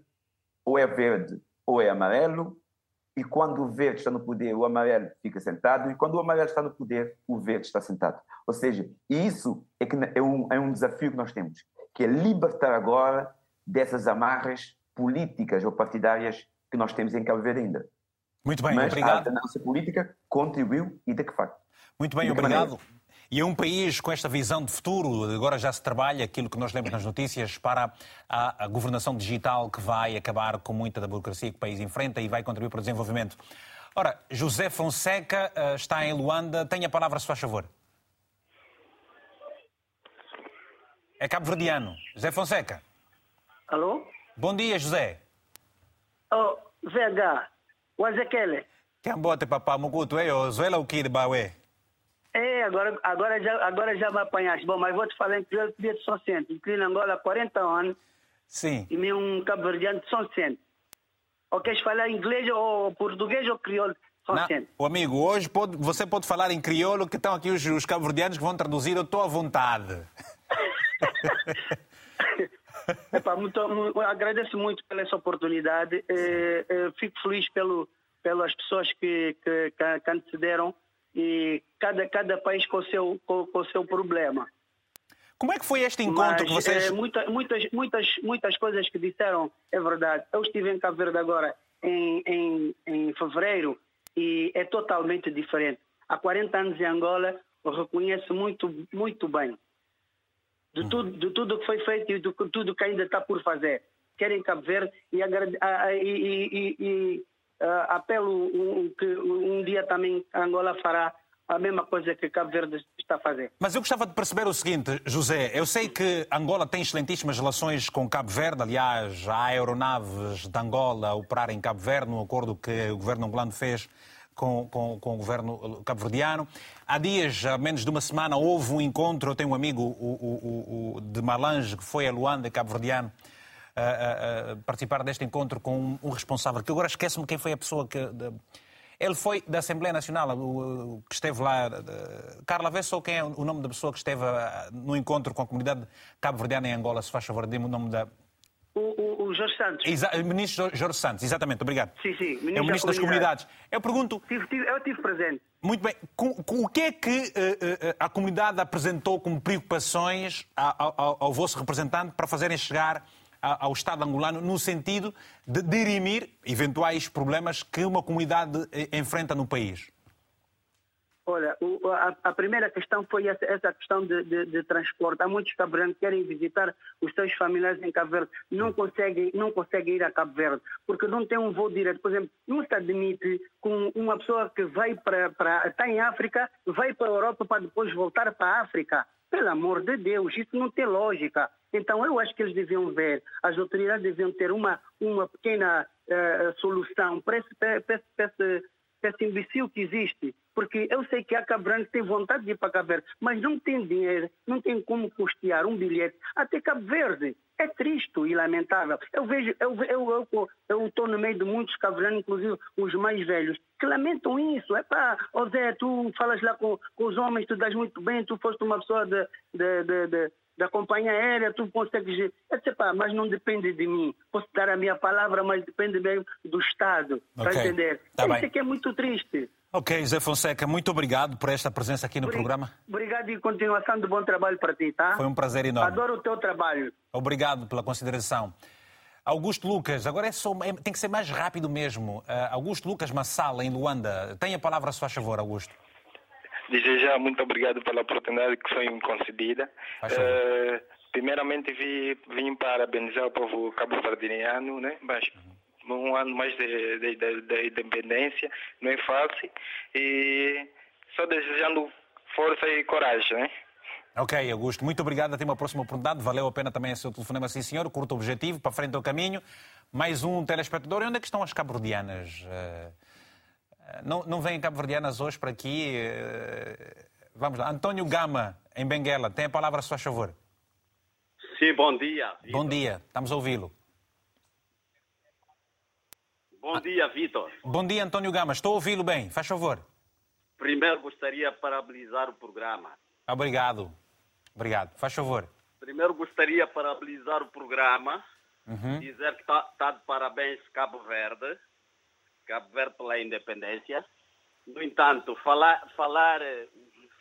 ou é verde ou é amarelo, e quando o verde está no poder, o amarelo fica sentado, e quando o amarelo está no poder, o verde está sentado. Ou seja, isso é, que é, um, é um desafio que nós temos, que é libertar agora dessas amarras políticas ou partidárias que nós temos em Cabo Verde ainda. Muito bem, Mas obrigado. a alternância política contribuiu e de que facto. Muito bem, obrigado. E é um país com esta visão de futuro, agora já se trabalha aquilo que nós lemos nas notícias para a, a governação digital que vai acabar com muita da burocracia que o país enfrenta e vai contribuir para o desenvolvimento. Ora, José Fonseca eh, está em Luanda. Tenha a palavra, se faz favor. É cabo-verdiano. José Fonseca. Alô? Bom dia, José. Oh, VH, Ezequiel. Cambote, papá, mucuto, é o Zuela o Kid Baué. É, agora, agora, já, agora já me apanhaste. Bom, mas vou te falar em crioulo de São Centro. Inclino Angola há 40 anos. Sim. E me um cabo-verdiano de São Centro. Ou queres falar inglês ou português ou crioulo Centro? o amigo, hoje pode, você pode falar em crioulo, que estão aqui os, os cabo-verdianos que vão traduzir, eu estou à vontade. Epá, muito, mu- agradeço muito pela essa oportunidade. Eh, eh, fico feliz pelo, pelas pessoas que, que, que, que antecederam e cada, cada país com o seu, com, com o seu problema. Como é que foi este encontro Mas, que vocês... eh, muita- muitas, muitas, muitas coisas que disseram é verdade. Eu estive em Cabo Verde agora em, em, em fevereiro e é totalmente diferente. Há 40 anos em Angola, eu reconheço muito, muito bem de tudo, de tudo que foi feito e de tudo que ainda está por fazer. Quero em Cabo Verde e, agrade- ah, e- e- e- ah, apelo um, que um dia também Angola fará a mesma coisa que Cabo Verde está a fazer. Mas eu gostava de perceber o seguinte, José. Eu sei que Angola tem excelentíssimas relações com Cabo Verde. Aliás, há aeronaves de Angola a operar em Cabo Verde, no acordo que o governo angolano fez com, com, com o governo cabo-verdiano. Há dias, há menos de uma semana, houve um encontro. Eu tenho um amigo o, o, o, de Malange, que foi a Luanda, cabo-verdiano, a, a- a participar deste encontro com um, um responsável, que agora esqueço-me quem foi a pessoa que... de- ele foi da Assembleia Nacional, o, que esteve lá. Carla, vê só quem é o nome da pessoa que esteve no encontro com a comunidade cabo-verdiana em Angola, se faz favor, dê-me o nome da. O, o, o Jorge Santos. Exa... Ministro Jorge Santos, exatamente, obrigado. Sim, sim. é o Ministro das Comunidades. Eu pergunto. Tive- tive- eu estive presente. Muito bem. Com, com o que é que eh, eh, a comunidade apresentou como preocupações ao, ao- ao vosso representante para fazerem chegar a- ao Estado angolano no sentido de dirimir eventuais problemas que uma comunidade eh, enfrenta no país? Olha, o- a, a primeira questão foi essa, essa questão de, de- de transporte. Há muitos cabo que querem visitar os seus familiares em Cabo Verde, não conseguem, não conseguem ir a Cabo Verde, porque não tem um voo direto. Por exemplo, não se admite com uma pessoa que vai para, para está em África, vai para a Europa para depois voltar para a África. Pelo amor de Deus, isso não tem lógica. Então, eu acho que eles deviam ver, as autoridades deviam ter uma, uma pequena eh, solução para esse, para esse- para esse- esse imbecil que existe. Porque eu sei que Cabo que tem vontade de ir para Cabo Verde, mas não tem dinheiro, não tem como custear um bilhete até Cabo Verde. É triste e lamentável. Eu vejo, eu eu, eu, estou no meio de muitos cabo inclusive os mais velhos, que lamentam isso. É pá, ó Zé, tu falas lá com, com os homens, tu dás muito bem, tu foste uma pessoa de, de, de, de- da companhia aérea, tu consegues. Eu sei, pá, mas não depende de mim. Posso dar a minha palavra, mas depende mesmo do Estado. Para entender? tá Isso bem. é que é muito triste. Ok, José Fonseca, muito obrigado por esta presença aqui no programa. Obrigado e continuação de bom trabalho para ti, tá? Foi um prazer enorme. Adoro o teu trabalho. Obrigado pela consideração. Augusto Lucas, agora é só- é- tem que ser mais rápido mesmo. Ah, Augusto Lucas Massala, em Luanda. Tem a palavra, se faz favor, Augusto. Desde já, muito obrigado pela oportunidade que foi me concedida. Eh, primeiramente, vi, vim parabenizar o povo cabo-verdiano, né? Mas um ano mais de, de, de- de independência não é fácil. E só desejando força e coragem, né? Ok, Augusto, muito obrigado. Até uma próxima oportunidade. Valeu a pena também o seu telefonema, sim, senhor. Curto objetivo, para frente ao caminho. Mais um telespectador. E onde é que estão as cabo-verdianas? Eh, eh, Não, não vêm cabo-verdianas hoje para aqui? Eh, Vamos lá. António Gama, em Benguela. Tem a palavra, se faz favor. Sim, bom dia. Bom dia. Estamos a ouvi-lo. Bom dia, Vitor. Bom dia, António Gama. Estou a ouvi-lo bem. Faz favor. Primeiro gostaria de parabenizar o programa. Obrigado. Obrigado. Faz favor. Primeiro gostaria de parabenizar o programa, Uhum. dizer que está tá de parabéns Cabo Verde, Cabo Verde pela independência. No entanto, falar, falar,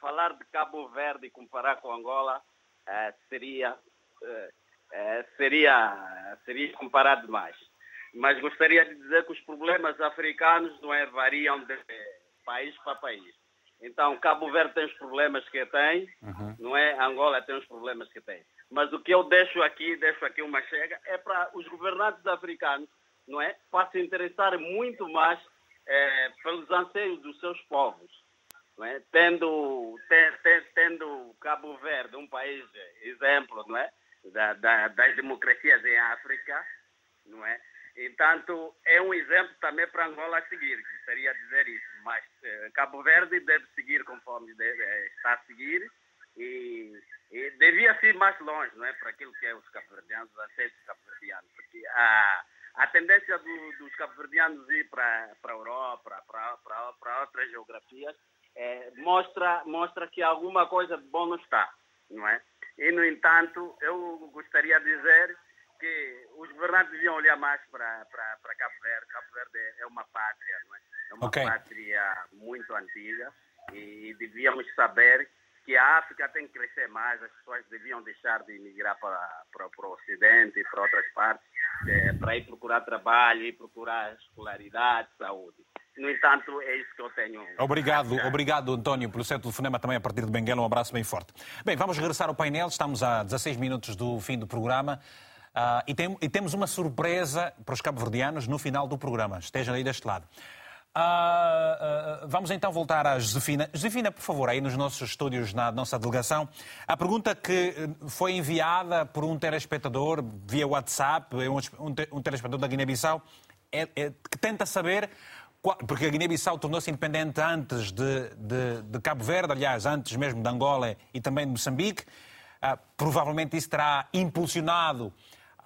falar de Cabo Verde e comparar com Angola eh, seria, eh, eh, seria, seria comparar demais. Mas gostaria de dizer que os problemas africanos não é, variam de país para país. Então, Cabo Verde tem os problemas que tem, não é? Angola tem os problemas que tem. Mas o que eu deixo aqui, deixo aqui uma chega, é para os governantes africanos, não é? Para se interessarem muito mais eh, pelos anseios dos seus povos. é? tendo, tendo Cabo Verde, um país exemplo não é? Da, da, das democracias em África, não é? Entanto, é um exemplo também para Angola seguir, seria dizer isso. Mas eh, Cabo Verde deve seguir conforme deve, eh, está a seguir e, e, devia ir mais longe, não é? Para aquilo que é os cabo-verdianos, os aceitos cabo-verdianos. Porque a, a tendência do, dos cabo-verdianos ir para, para a Europa, para, para, para outras geografias, é, mostra, mostra que alguma coisa de bom não está, não é? E, no entanto, eu gostaria de dizer que os governantes deviam olhar mais para, para, para Cabo Verde. Cabo Verde é uma pátria, não é? É uma okay. pátria muito antiga e devíamos saber que a África tem que crescer mais, as pessoas deviam deixar de emigrar para, para, para o Ocidente e para outras partes, é, para ir procurar trabalho, ir procurar escolaridade, saúde. No entanto, é isso que eu tenho. Obrigado, obrigado António, pelo seu telefonema também a partir de Benguela. Um abraço bem forte. Bem, vamos regressar ao painel. Estamos a 16 minutos do fim do programa. Uh, e, tem, e, temos uma surpresa para os cabo-verdianos no final do programa. Estejam aí deste lado. Uh, uh, vamos então voltar à Josefina. Josefina, por favor, aí nos nossos estúdios, na nossa delegação, a pergunta que eh, foi enviada por um telespectador via WhatsApp, é um, um telespectador da Guiné-Bissau, é, é, que tenta saber porque a Guiné-Bissau tornou-se independente antes de, de, de, Cabo Verde, aliás, antes mesmo de Angola e também de Moçambique. Provavelmente isso terá impulsionado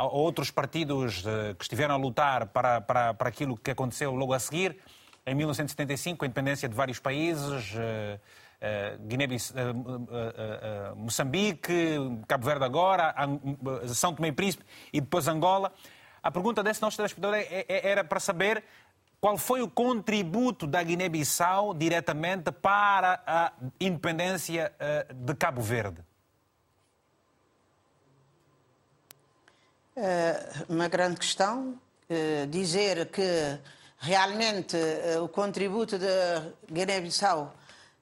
outros partidos uh, que estiveram a lutar para, para, para aquilo que aconteceu logo a seguir. Em 1975, a independência de vários países, uh, Guiné Moçambique, Cabo Verde agora, São Tomé e Príncipe e depois Angola. A pergunta desse nosso telespectador é, é, era para saber qual foi o contributo da Guiné-Bissau diretamente para a independência eh, de Cabo Verde? Uma grande questão. Eh, dizer que realmente eh, o contributo da Guiné-Bissau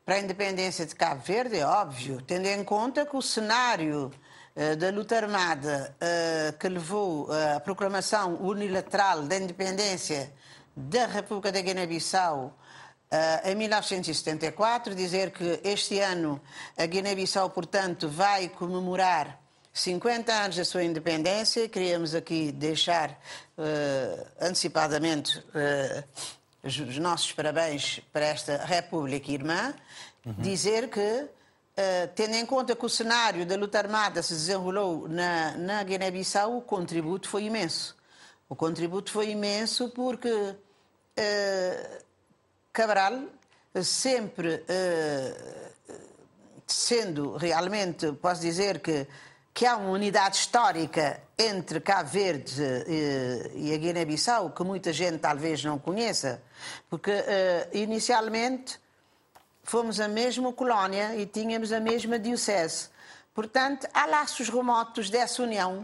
para a independência de Cabo Verde é óbvio, tendo em conta que o cenário da luta armada que levou à proclamação unilateral da independência da República da Guiné-Bissau em 1974, dizer que este ano a Guiné-Bissau, portanto, vai comemorar 50 anos da sua independência. Queríamos aqui deixar uh, antecipadamente uh, os nossos parabéns para esta República Irmã. Uhum. Dizer que Uh, tendo em conta que o cenário da luta armada se desenrolou na, na Guiné-Bissau, o contributo foi imenso. O contributo foi imenso porque Cabral sempre sendo realmente, posso dizer que, que há uma unidade histórica entre Cabo Verde uh, e a Guiné-Bissau, que muita gente talvez não conheça, porque inicialmente fomos a mesma colónia e tínhamos a mesma diocese. Portanto, há laços remotos dessa união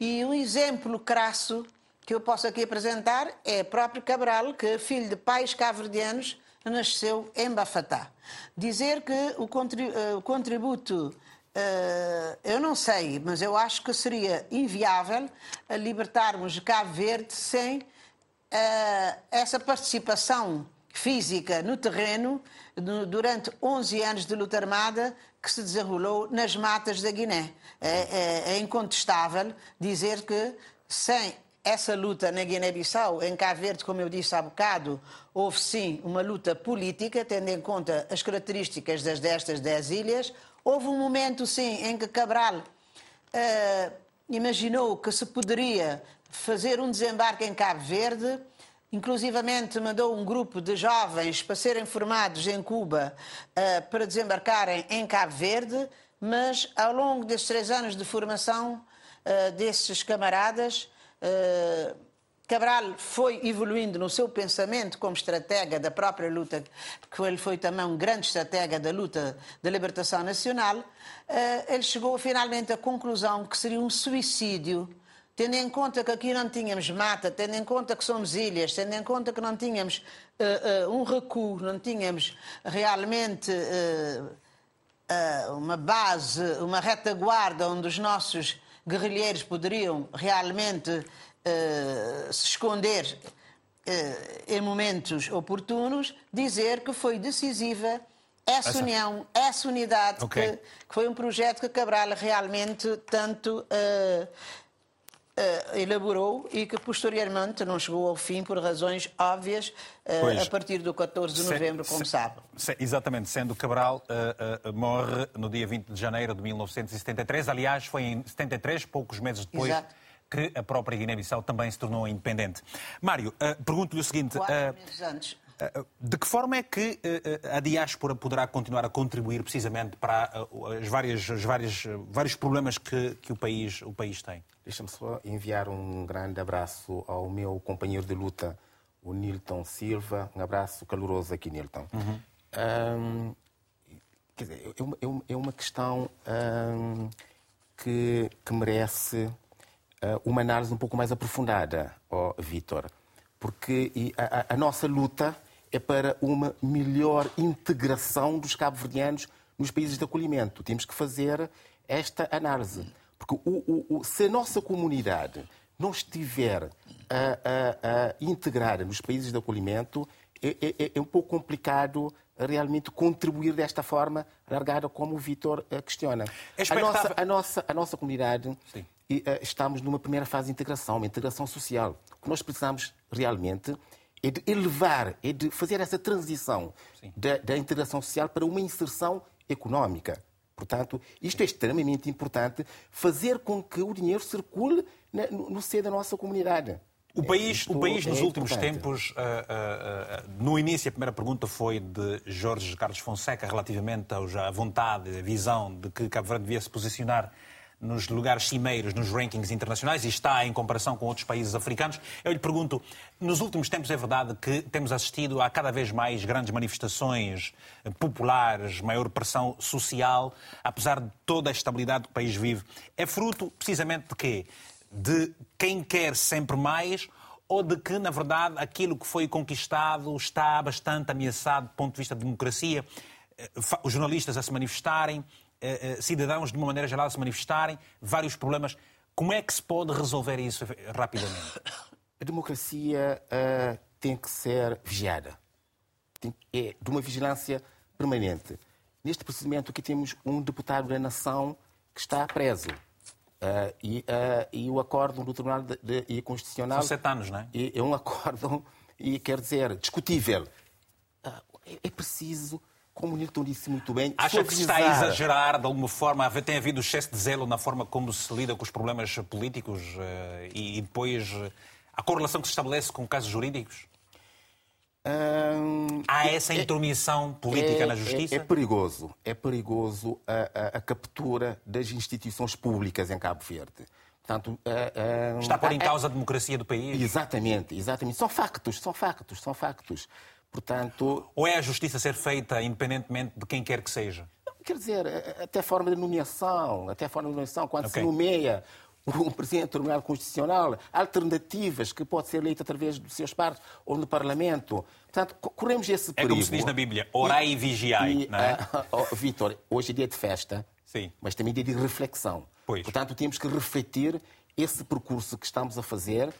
e um exemplo crasso que eu posso aqui apresentar é próprio Cabral, que, filho de pais caverdianos, nasceu em Bafatá. Dizer que o eh, contributo, eh, eu não sei, mas eu acho que seria inviável libertarmos Cabo Verde sem eh, essa participação física no terreno durante 11 anos de luta armada que se desenrolou nas matas da Guiné. É, é, é incontestável dizer que sem essa luta na Guiné-Bissau, em Cabo Verde, como eu disse há bocado, houve sim uma luta política, tendo em conta as características das destas dez ilhas. Houve um momento, sim, em que Cabral uh, imaginou que se poderia fazer um desembarque em Cabo Verde, inclusivamente mandou um grupo de jovens para serem formados em Cuba uh, para desembarcarem em Cabo Verde, mas ao longo destes três anos de formação uh, desses camaradas, eh, Cabral foi evoluindo no seu pensamento como estratega da própria luta, que ele foi também um grande estratega da luta da libertação nacional. Eh, ele chegou finalmente à conclusão que seria um suicídio, tendo em conta que aqui não tínhamos mata, tendo em conta que somos ilhas, tendo em conta que não tínhamos uh, uh, um recuo, não tínhamos realmente uma base, uma retaguarda onde os nossos guerrilheiros poderiam realmente uh, se esconder uh, em momentos oportunos, dizer que foi decisiva essa, essa, união, essa unidade, okay. que, que, foi um projeto que Cabral realmente tanto uh, uh, elaborou e que posteriormente não chegou ao fim por razões óbvias uh, a partir do 14 de novembro, se, como se, sabe. Se, exatamente, sendo Cabral morre no dia 20 de janeiro de 1973. Aliás, foi em 73, poucos meses depois. Exato que a própria Guiné-Bissau também se tornou independente. Mário, uh, pergunto-lhe o seguinte. Quatro meses antes. Eh, de que forma é que eh, a diáspora poderá continuar a contribuir precisamente para eh, as várias, as várias, vários problemas que, que o, país, o país tem? Deixa-me só enviar um grande abraço ao meu companheiro de luta, o Nilton Silva. Um abraço caloroso aqui, Nilton. Uhum. Um, quer dizer, é uma, é uma é questão um, que, que merece uma análise um pouco mais aprofundada, oh, Vítor. Porque a, a, a nossa luta é para uma melhor integração dos cabo-verdianos nos países de acolhimento. Temos que fazer esta análise. Porque o, o, o, se a nossa comunidade não estiver a, a, a integrar nos países de acolhimento, é, é, é, um pouco complicado realmente contribuir desta forma largada como o Vitor eh, questiona. É a, nossa, a, nossa, a nossa comunidade, Sim. Eh, estamos numa primeira fase de integração, uma integração social. O que nós precisamos realmente é de elevar, é de fazer essa transição da, da, integração social para uma inserção económica. Portanto, isto é extremamente importante, fazer com que o dinheiro circule no, no seio da nossa comunidade. O país, o país nos é últimos tempos, uh, uh, uh, no início a primeira pergunta foi de Jorge Carlos Fonseca relativamente à vontade, à visão de que Cabo Verde devia se posicionar nos lugares cimeiros, nos rankings internacionais e está em comparação com outros países africanos. Eu lhe pergunto, nos últimos tempos é verdade que temos assistido a cada vez mais grandes manifestações populares, maior pressão social, apesar de toda a estabilidade que o país vive. É fruto precisamente de quê? De quem quer sempre mais ou de que, na verdade, aquilo que foi conquistado está bastante ameaçado do ponto de vista da democracia? Eh, os jornalistas a se manifestarem, cidadãos, de uma maneira geral, se manifestarem, vários problemas. Como é que se pode resolver isso rapidamente? A democracia uh, tem que ser vigiada. Tem, é de uma vigilância permanente. Neste procedimento aqui temos um deputado da nação que está preso. Uh, e, uh, e, o acórdão do Tribunal de, de, Constitucional... São sete anos, não é? É, é um acórdão, e quer dizer, discutível. É, é preciso como o Nilton disse muito bem, Acha que está a exagerar de alguma forma? Tem havido excesso de zelo na forma como se lida com os problemas políticos eh, e depois eh, a correlação que se estabelece com casos jurídicos? Hum, Há essa intromissão é, política é, na justiça? É, é, perigoso. É perigoso a, a, a, captura das instituições públicas em Cabo Verde. Portanto, Está a pôr em causa a democracia do país? Exatamente, exatamente. São factos, são factos, são factos. Portanto... Ou é a justiça ser feita independentemente de quem quer que seja? Quer dizer, até a forma de nomeação, até a forma de nomeação, quando okay. se nomeia um presidente do Tribunal Constitucional, alternativas que pode ser eleito através dos seus pares ou no Parlamento. Portanto, corremos esse perigo. É como se diz na Bíblia, orai e, e vigiai, e, não é? Uh, Vitor, hoje é dia de festa, Sim. mas também dia de reflexão. Pois. Portanto, temos que refletir esse percurso que estamos a fazer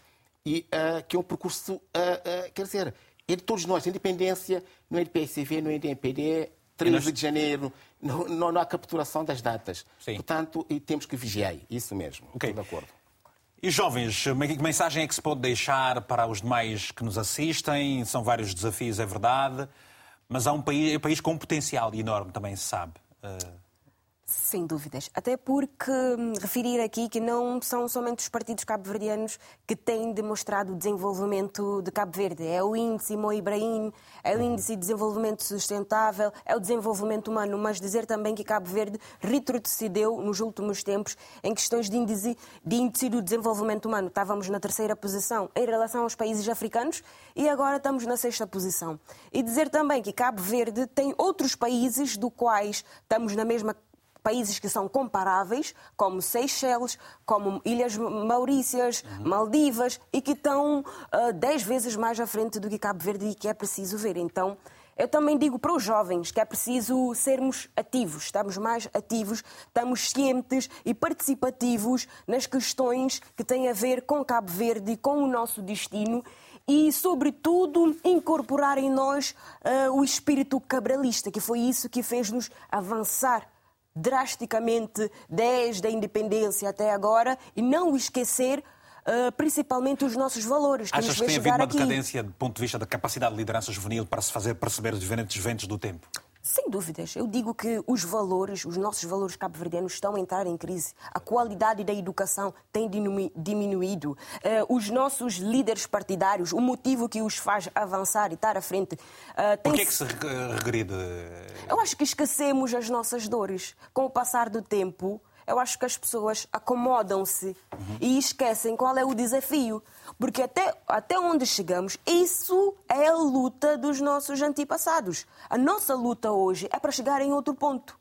e uh, que é um percurso, uh, quer dizer, de todos nós. Independência não é de PSV, não é de MPD, 13 nós... de janeiro, não, não, não, há capturação das datas. Sim. Portanto, e temos que vigiar. Isso mesmo. Okay. Estou de acordo. E jovens, que mensagem é que se pode deixar para os demais que nos assistem? São vários desafios, é verdade, mas há um país, é um país com um potencial enorme, também se sabe. Uh... Sem dúvidas. Até porque hum, referir aqui que não são somente os partidos cabo-verdianos que têm demonstrado o desenvolvimento de Cabo Verde. É o índice Mo Ibrahim, é o índice de desenvolvimento sustentável, é o desenvolvimento humano. Mas dizer também que Cabo Verde retrocedeu nos últimos tempos em questões de índice, de índice do desenvolvimento humano. Estávamos na terceira posição em relação aos países africanos e agora estamos na sexta posição. E dizer também que Cabo Verde tem outros países do quais estamos na mesma países que são comparáveis, como Seychelles, como Ilhas Maurícias, uhum. Maldivas, e que estão uh, dez vezes mais à frente do que Cabo Verde e que é preciso ver. Então, eu também digo para os jovens que é preciso sermos ativos, estamos mais ativos, estamos cientes e participativos nas questões que têm a ver com Cabo Verde com o nosso destino e, sobretudo, incorporar em nós uh, o espírito cabralista, que foi isso que fez-nos avançar drasticamente desde a independência até agora e não esquecer Uh, principalmente os nossos valores. Que Achas que tem havido uma decadência do ponto de vista da capacidade de liderança juvenil para se fazer perceber os diferentes ventos do tempo? Sem dúvidas. Eu digo que os valores, os nossos valores cabo-verdianos estão a entrar em crise. A qualidade da educação tem diminuído. Uh, os nossos líderes partidários, o motivo que os faz avançar e estar à frente... Uh, Por que é que se regride? Eu acho que esquecemos as nossas dores. Com o passar do tempo, eu acho que as pessoas acomodam-se uhum. e esquecem qual é o desafio. Porque até, até onde chegamos, isso é a luta dos nossos antepassados. A nossa luta hoje é para chegar em outro ponto.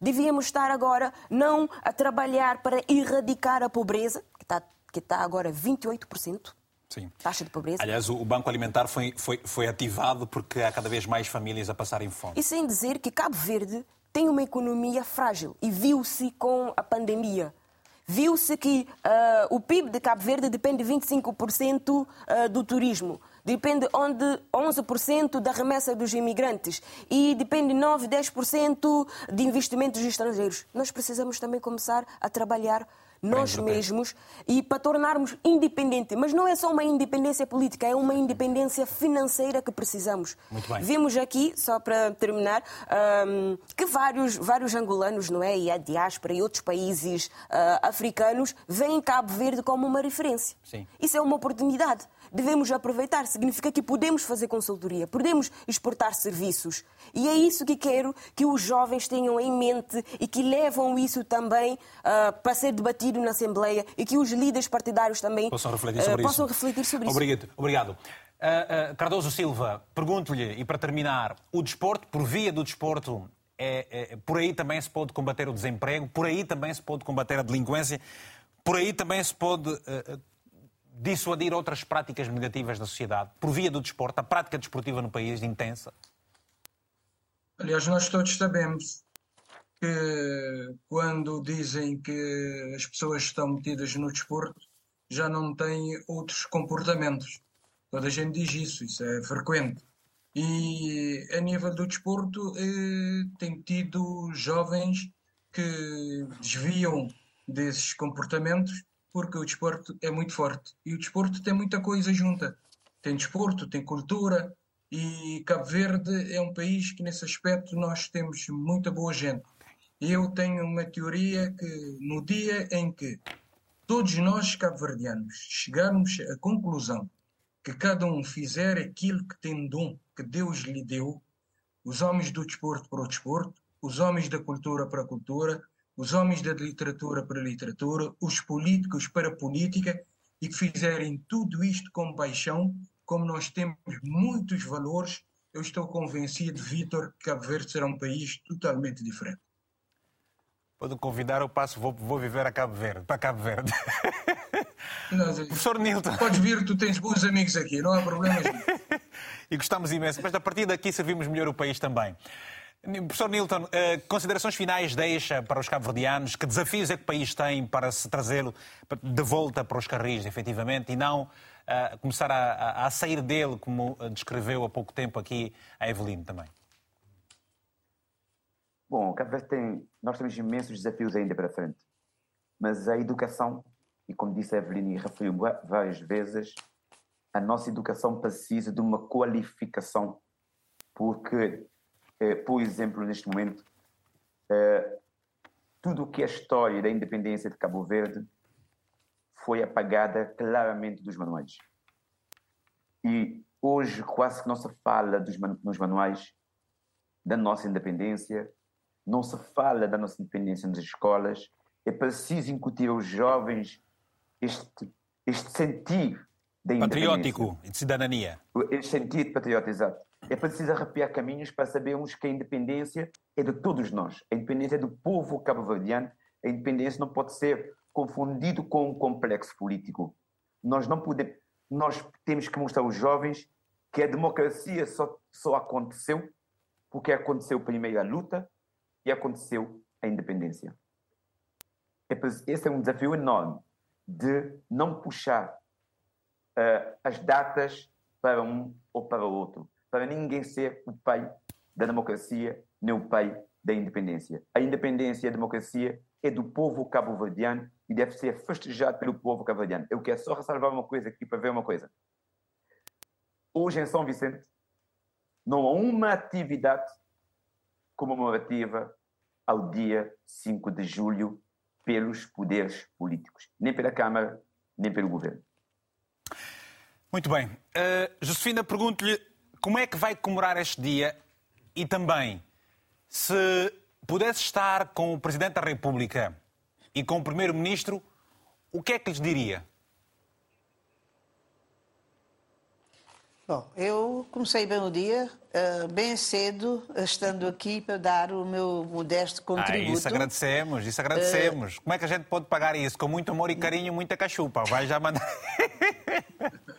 Devíamos estar agora não a trabalhar para erradicar a pobreza, que está, que está agora 28%. Sim. Taxa de pobreza. Aliás, o Banco Alimentar foi, foi, foi ativado porque há cada vez mais famílias a passarem fome. E sem dizer que Cabo Verde tem uma economia frágil e viu-se com a pandemia. Viu-se que uh, o PIB de Cabo Verde depende de 25% uh, do turismo, depende onde 11% da remessa dos imigrantes e depende 9, 10% de investimentos estrangeiros. Nós precisamos também começar a trabalhar nós mesmos e para tornarmos independente. Mas não é só uma independência política, é uma independência financeira que precisamos. Muito bem. Vimos aqui, só para terminar, um, que vários, vários angolanos, não é? E a diáspora e outros países uh, africanos veem Cabo Verde como uma referência. Sim. Isso é uma oportunidade devemos aproveitar. Significa que podemos fazer consultoria, podemos exportar serviços. E é isso que quero que os jovens tenham em mente e que levam isso também uh, para ser debatido na Assembleia e que os líderes partidários também possam refletir sobre uh, possam isso. Refletir sobre Obrigado. isso. Obrigado. Uh, Cardoso Silva, pergunto-lhe, e para terminar, o desporto, por via do desporto, é, é, por aí também se pode combater o desemprego, por aí também se pode combater a delinquência, por aí também se pode uh, dissuadir outras práticas negativas da sociedade, por via do desporto, a prática desportiva no país intensa? Aliás, nós todos sabemos que quando dizem que as pessoas estão metidas no desporto, já não têm outros comportamentos. Toda a gente diz isso, isso é frequente. E a nível do desporto, eh, tem tido jovens que desviam desses comportamentos porque o desporto é muito forte. E o desporto tem muita coisa junta. Tem desporto, tem cultura, e Cabo Verde é um país que, nesse aspecto, nós temos muita boa gente. E eu tenho uma teoria que, no dia em que todos nós, cabo-verdianos, chegarmos à conclusão que cada um fizer aquilo que tem dom que Deus lhe deu, os homens do desporto para o desporto, os homens da cultura para a cultura, os homens da literatura para a literatura, os políticos para a política e que fizerem tudo isto com paixão, como nós temos muitos valores, eu estou convencido, Vítor, que Cabo Verde será um país totalmente diferente. Pode convidar, eu passo, vou, vou viver a Cabo Verde, para Cabo Verde. Não, Professor Nilton. Podes vir, tu tens bons amigos aqui, não há problemas. e gostamos imenso, mas a partir daqui servimos melhor o país também. Professor Nilton, eh, considerações finais deixa para os cabo-verdianos? Que desafios é que o país tem para se trazê-lo de volta para os carris, efetivamente, e não uh, começar a, a, sair dele, como descreveu há pouco tempo aqui a Evelyn também? Bom, Cabo Verde tem, nós temos imensos desafios ainda para frente, mas a educação, e como disse a Evelyn e referiu várias vezes, a nossa educação precisa de uma qualificação, porque eh, por exemplo, neste momento, eh, tudo o que é a história da independência de Cabo Verde foi apagada claramente dos manuais. E hoje quase que não se fala dos nos manuais da nossa independência, não se fala da nossa independência nas escolas. É preciso incutir aos jovens este, este sentido da Patriótico e de cidadania. Este sentido patriótico, exato. É preciso arrepiar caminhos para sabermos que a independência é de todos nós. A independência é do povo cabo-verdiano. A independência não pode ser confundido com um complexo político. Nós não podemos, nós temos que mostrar aos jovens que a democracia só, só aconteceu porque aconteceu primeiro a luta e aconteceu a independência. É, esse é um desafio enorme de não puxar uh, as datas para um ou para o outro, para ninguém ser o pai da democracia nem o pai da independência. A independência e a democracia é do povo cabo-verdiano e deve ser festejado pelo povo cabo-verdiano. Eu quero só ressalvar uma coisa aqui para ver uma coisa. Hoje em São Vicente não há uma atividade comemorativa ao dia 5 de julho pelos poderes políticos, nem pela Câmara, nem pelo governo. Muito bem. Uh, Josefina, pergunto-lhe como é que vai comemorar este dia e também se pudesse estar com o Presidente da República e com o Primeiro-Ministro, o que é que lhes diria? Bom, eu comecei bem o dia, uh, bem cedo, estando aqui para dar o meu modesto contributo. Ah, isso agradecemos, isso agradecemos. Uh... Como é que a gente pode pagar isso? Com muito amor e carinho, muita cachupa. Vai já mandar.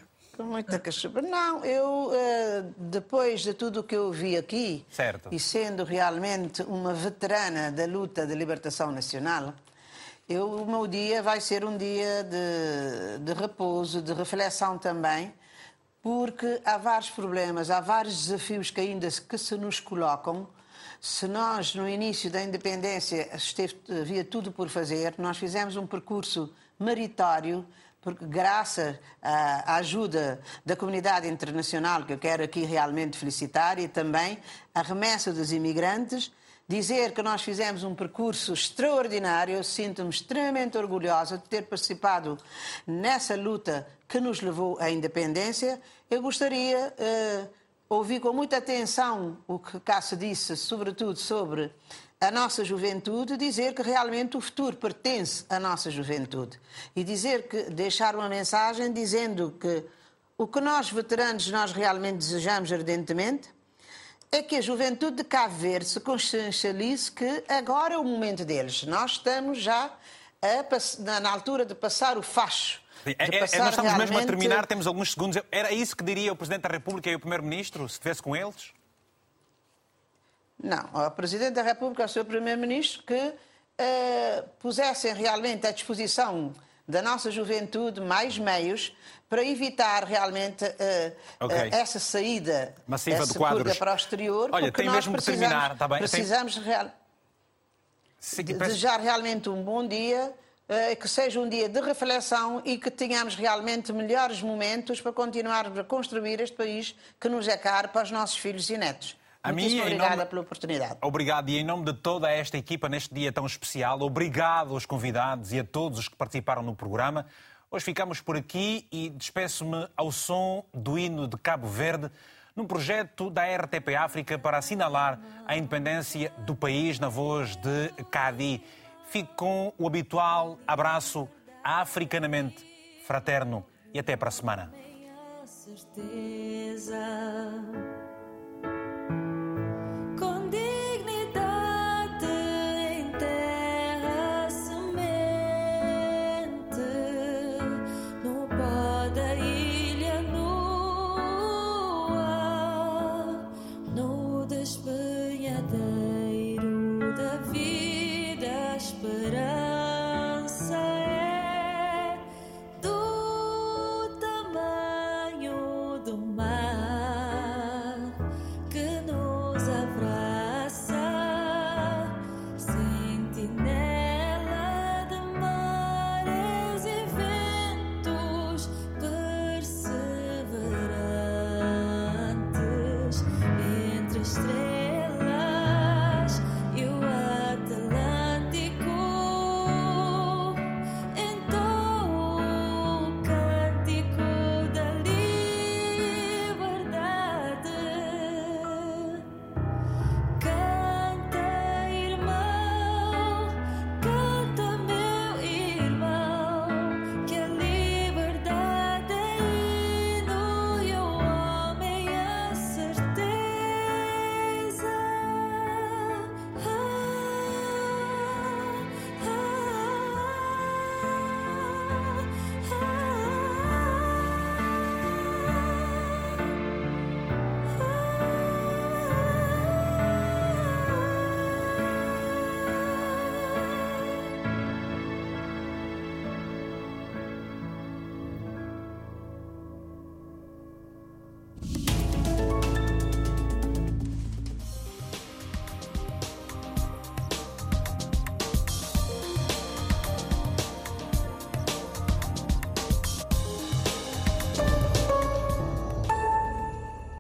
Com muita cachupa. Não, eu, uh, depois de tudo o que eu vi aqui, certo. e sendo realmente uma veterana da luta de libertação nacional, eu, o meu dia vai ser um dia de, de repouso, de reflexão também porque há vários problemas, há vários desafios que ainda que se nos colocam. Se nós, no início da independência, esteve, havia tudo por fazer, nós fizemos um percurso meritório, porque graças à ajuda da comunidade internacional, que eu quero aqui realmente felicitar, e também a remessa dos imigrantes, dizer que nós fizemos um percurso extraordinário. Eu sinto-me extremamente orgulhosa de ter participado nessa luta que nos levou à independência. Eu gostaria uh, ouvir com muita atenção o que Cássio disse, sobretudo sobre a nossa juventude, dizer que realmente o futuro pertence à nossa juventude e dizer que deixar uma mensagem dizendo que o que nós veteranos nós realmente desejamos ardentemente é que a juventude de Cabo Verde se consciencialize que agora é o momento deles. Nós estamos já a, na altura de passar o facho. É, é, nós estamos realmente... mesmo a terminar, temos alguns segundos. Era isso que diria o Presidente da República e o Primeiro-Ministro, se estivesse com eles? Não, o Presidente da República e o seu Primeiro-Ministro que uh, pusessem realmente à disposição da nossa juventude mais meios para evitar realmente uh, okay. uh, essa saída massiva de quadros para o exterior. Olha, tem mesmo que terminar, está bem? Precisamos tem... real... Desejar realmente um bom dia, uh, que seja um dia de reflexão e que tenhamos realmente melhores momentos para continuarmos a construir este país que nos é caro para os nossos filhos e netos. A mim, obrigada nome... pela oportunidade. Obrigado. E em nome de toda esta equipa, neste dia tão especial, obrigado aos convidados e a todos os que participaram no programa. Hoje ficamos por aqui e despeço-me ao som do hino de Cabo Verde, num projeto da RTP África para assinalar a independência do país na voz de Cadi. Fico com o habitual abraço africanamente fraterno e até para a semana.